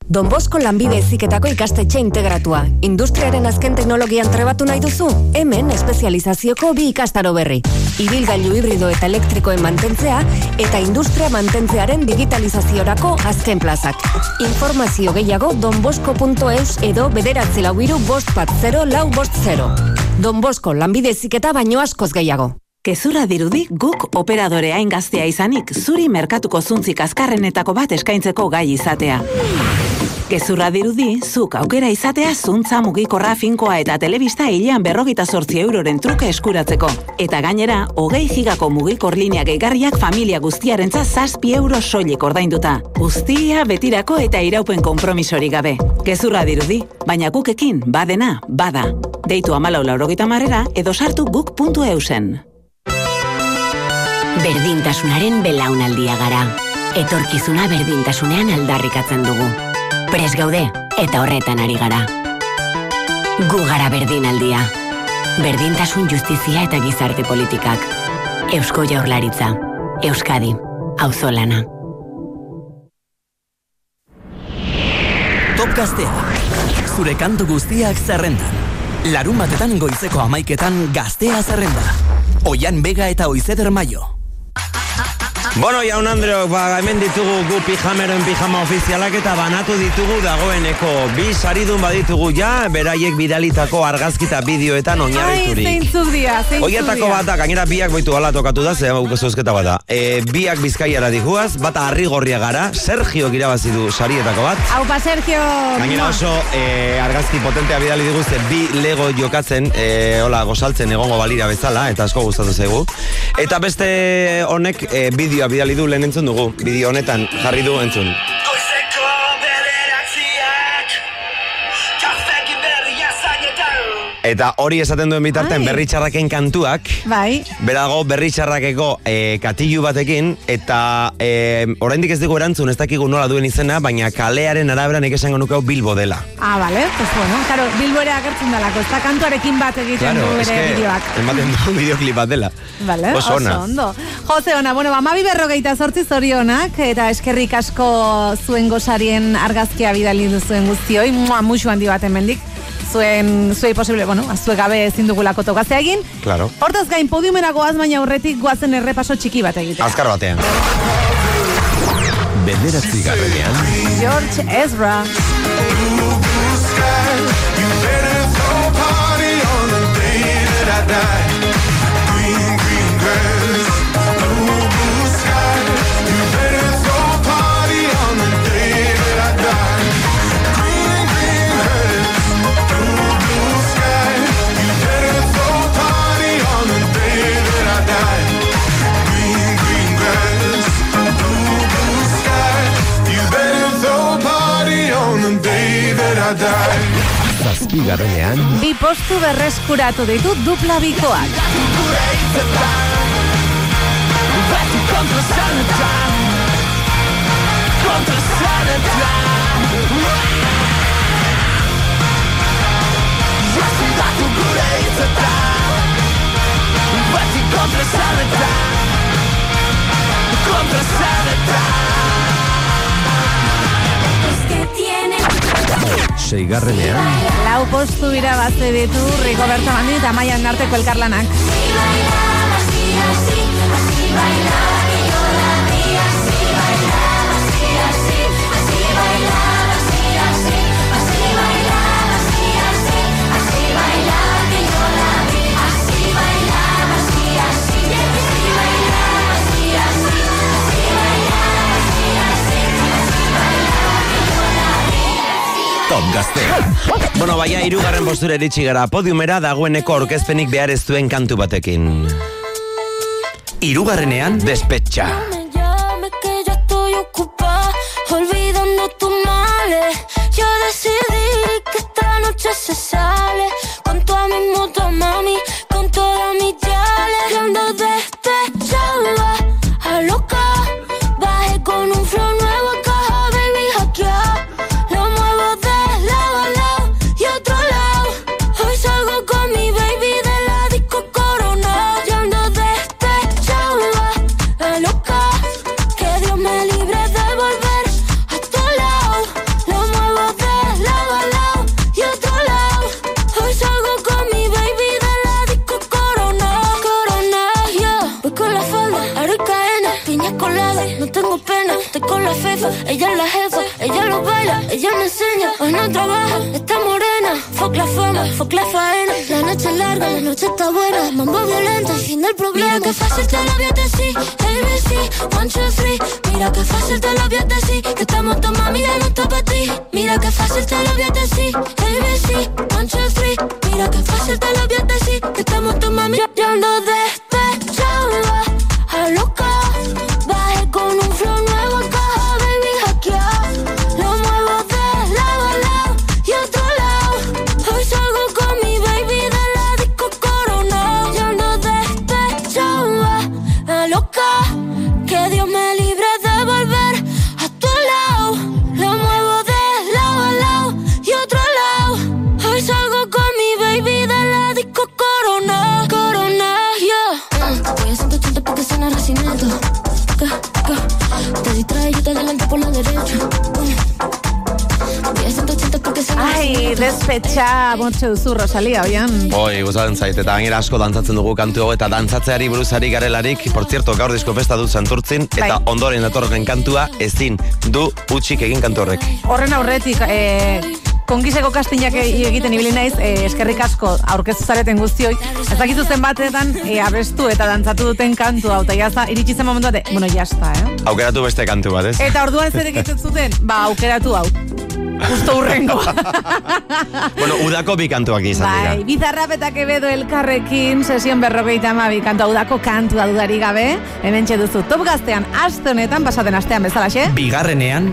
Don Bosco lanbide eziketako ikastetxe integratua. Industriaren azken teknologian trebatu nahi duzu? Hemen espezializazioko bi ikastaro berri. Ibilgailu hibrido eta elektrikoen mantentzea eta industria mantentzearen digitalizaziorako azken plazak. Informazio gehiago donbosco.eus edo bederatzi lau iru bost bat 0 lau bost 0. Don Bosco lanbide eziketa baino askoz gehiago. Kezurra dirudi guk operadore hain gaztea izanik zuri merkatuko zuntzik azkarrenetako bat eskaintzeko gai izatea. Gezurra dirudi, zuk aukera izatea zuntza mugikorra finkoa eta telebista hilean berrogita sortzi euroren truke eskuratzeko. Eta gainera, hogei gigako mugikor linea gehigarriak familia guztiarentza zazpi euro soilik ordainduta. Guztia betirako eta iraupen konpromisori gabe. Gezurra dirudi, baina gukekin badena, bada. Deitu amalau laurogita marrera edo sartu guk.eusen. Berdintasunaren belaunaldia gara. etorkizuna berdintasunean aldarrikatzen dugu. Pres gaude eta horretan ari gara. Gu gara berdinaldia. Berdintasun justizia eta gizarte politikak. Eusko Jaurlaritza. Euskadi. Auzolana. Top Gaztea. Zure kantu guztiak zerrendan. Larun batetan goizeko amaiketan gaztea zerrenda. Oian Vega eta Oizeder Maio. Bueno, jaun Andreok, ba, hemen ditugu gu pijameroen pijama ofizialak eta banatu ditugu dagoeneko. Bi saridun baditugu ja, beraiek bidalitako argazkita bideoetan Ai, oinarriturik. zeintzuk dira, zeintzuk Oietako bata, gainera biak baitu gala tokatu da, ze guk zuzketa bata. E, biak bizkaiara dihuaz, bata harri gorria gara, Sergio irabazi du sarietako bat. Aupa, Sergio. Gainera oso e, argazki potentea bidali diguzte bi lego jokatzen, e, hola, gozaltzen egongo balira bezala, eta asko gustatu zaigu. Eta beste honek e, bideoa bidali du lehen entzun dugu. Bideo honetan jarri du entzun. Eta hori esaten duen bitartean Ai. berri txarraken kantuak, Bai. Berago berri txarrakeko e, katilu batekin, eta e, oraindik ez dugu erantzun, ez dakigu nola duen izena, baina kalearen arabera nik esango nuke hau Bilbo dela. Ah, vale, pues bueno, claro, Bilbo ere agertzen dalako, ez da kantuarekin bat egiten du es ere que bideoak. ematen du bideoklip bat dela. Vale, Oso ona. ondo. Jose ona, bueno, ba, mabi berrogeita sortzi zorionak, eta eskerrik asko zuen gozarien argazkia bidali duzuen guztioi, mua, musu handi bat hemendik, zuen, zuei posible, bueno, zue gabe ezin dugulako tokazea egin. Claro. Hortaz gain, podiumera goaz, baina aurretik goazen errepaso txiki bat egitea. Azkar batean. Bederatzi garrenean, George Ezra. zazpi garrenean, garenean Bi postu berreskuratu ditu dupla bikoak. Beti kontra zanetan Kontra zanetan Beti kontra zanetan Kontra zanetan garrenean, Lau postu irabazi ditu Rigoberto Mandi eta Maian arteko elkarlanak. Top gaztea. Bueno, baina irugarren postura eritsi gara podiumera dagoeneko orkezpenik behar ez duen kantu batekin. Irugarrenean, despetxa. olvidando tus males. Yo decidí que esta noche se sale con mi moto, mami, fuck la faena. La noche es larga, la noche está buena. Mambo violento, fin del problema. Mira que fácil te lo voy a decir, ABC, one, two, three. Mira que fácil te lo voy a que estamos tomados, mami, ya no está para ti. Mira que fácil te lo voy a decir, ABC, one, two, three. Mira que fácil petxa motxe duzu, Rosalia, oian. Oi, gustatzen zait, eta gainera asko dantzatzen dugu kantu hau, eta dantzatzeari buruzari garelarik, por cierto, gaur disko festa dut santurtzin, eta Bai. ondoren datorren kantua ezin du utxik egin kantu horrek. Horren aurretik, e, kongiseko kastinak e- egiten ibili naiz, e, eskerrik asko aurkeztu zareten guztioi. Ez dakizu zenbatetan e, abestu eta dantzatu duten kantu hau, eta jazta, iritsi zen momentu bate, bueno, jazta, eh? Aukeratu beste kantu bat, ez? Eta orduan zer egiten zuten, ba, aukeratu hau. Justo urrengo. bueno, udako bi kantuak izan dira. Bai, bizarrap eta kebedo elkarrekin, sesion berrogeita amabi kantu udako kantua dudari gabe, hemen duzu top gaztean, aste honetan, pasaten astean bezalaxe. Bigarrenean,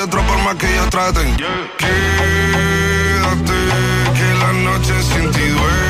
Hay otro por más que ellos traten. Quédate, que la noche sin ti duele.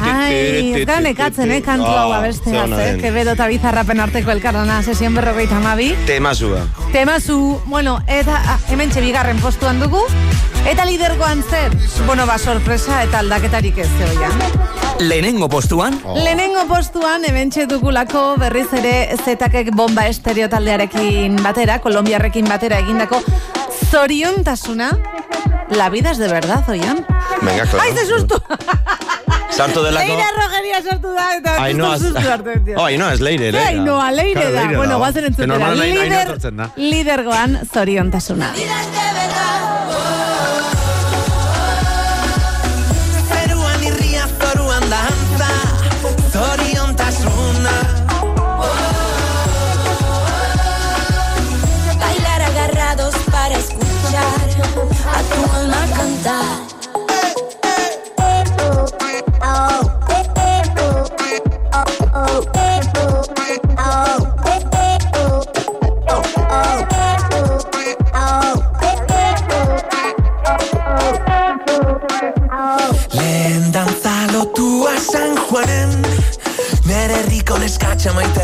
Ai, ez ti, nekatzen, ti, eh, kantu hau Ah, eh, den. kebedo eta bizarrapen arteko elkarrana, sesion berrogeita amabi. Temazua. Temazu, bueno, eta hemen bigarren postuan dugu, eta lidergoan zer, bueno, ba, sorpresa eta aldaketarik ez zeoia. lehenengo postuan, Lehenengo postuan, hemen dugulako berriz ere zetakek bomba estereo taldearekin batera, kolombiarrekin batera egindako zoriontasuna, la vida es de verdad, oian. Venga, claro. Ai, ze susto! Sartu delako... Leira rogeria sortu da, eta Ainhoa, justo susto hartu oh, Ainhoa ez leire, Ze Ainhoa, leire da. Bueno, guazen entzutera. Lider, lidergoan zoriontasuna. Zeruan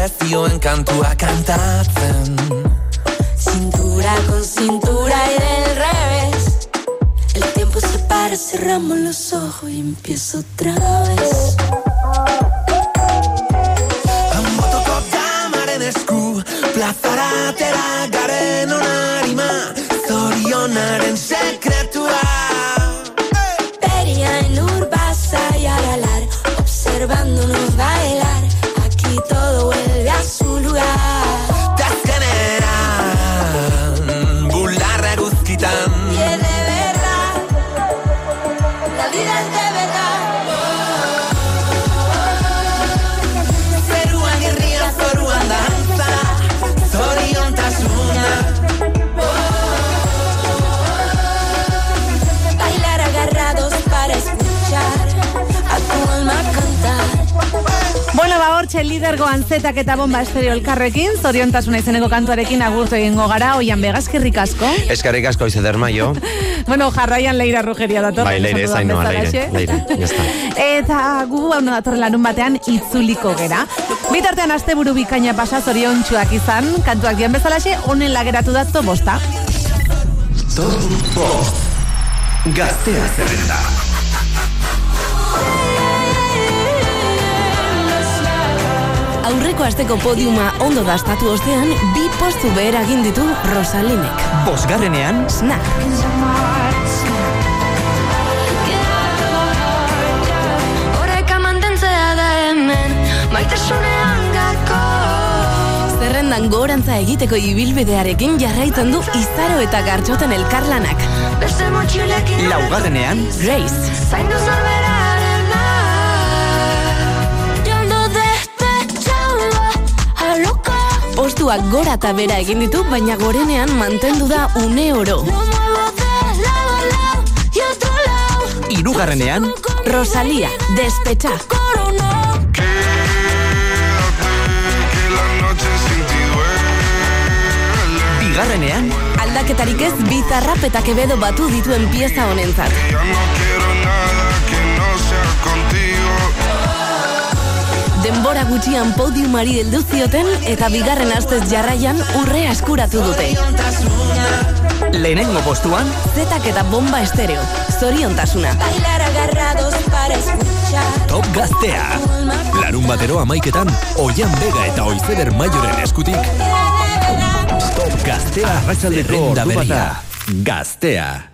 zioen kantua kantatzen Cintura con cintura y del revés. El tiempo se para, cerramos los ojos y empiezo otra vez. Zetak eta bomba estereo elkarrekin, zoriontasuna izeneko kantuarekin agurtu egingo gara, oian begazkerrik asko. Eskarrik asko izater maio. bueno, jarraian leira rugeria dator. Bai, leire, zainoa, bezalaxe. leire, leire, ya está. Eta gu hau dator larun batean itzuliko gera. Bitartean asteburu bikaina pasa zoriontsuak izan, kantuak dian bezalaxe, honen lageratu dato bosta. Top Bost. Gaztea zerrenda. Aurreko asteko podiuma ondo dastatu ostean, bi postu behera egin ditu Rosalinek. Bosgarrenean, Snack. Oreka mantentzea da hemen Maitasunean gako Zerrendan gorantza egiteko ibilbidearekin jarraitzen du izaro eta gartxoten elkarlanak. Beste motxilekin laugarrenean, Grace. Zaindu zorberarena Postuak gora eta bera egin ditu, baina gorenean mantendu da une oro. Irugarrenean, Rosalía, despecha. Bigarrenean, Aldaketarik ez bizarrap eta kebedo batu dituen pieza honentzat. Denbora gutxian podiumari heldu zioten eta bigarren astez jarraian urre askuratu dute. lehenengo postuan, Zetak eta bomba estereo. Zoriontasuna. Bailar agarrados para escuchar Top Gaztea. Larun batero amaiketan, Oian Vega eta Oizeder Maioren eskutik. Top Gaztea bata. Gaztea.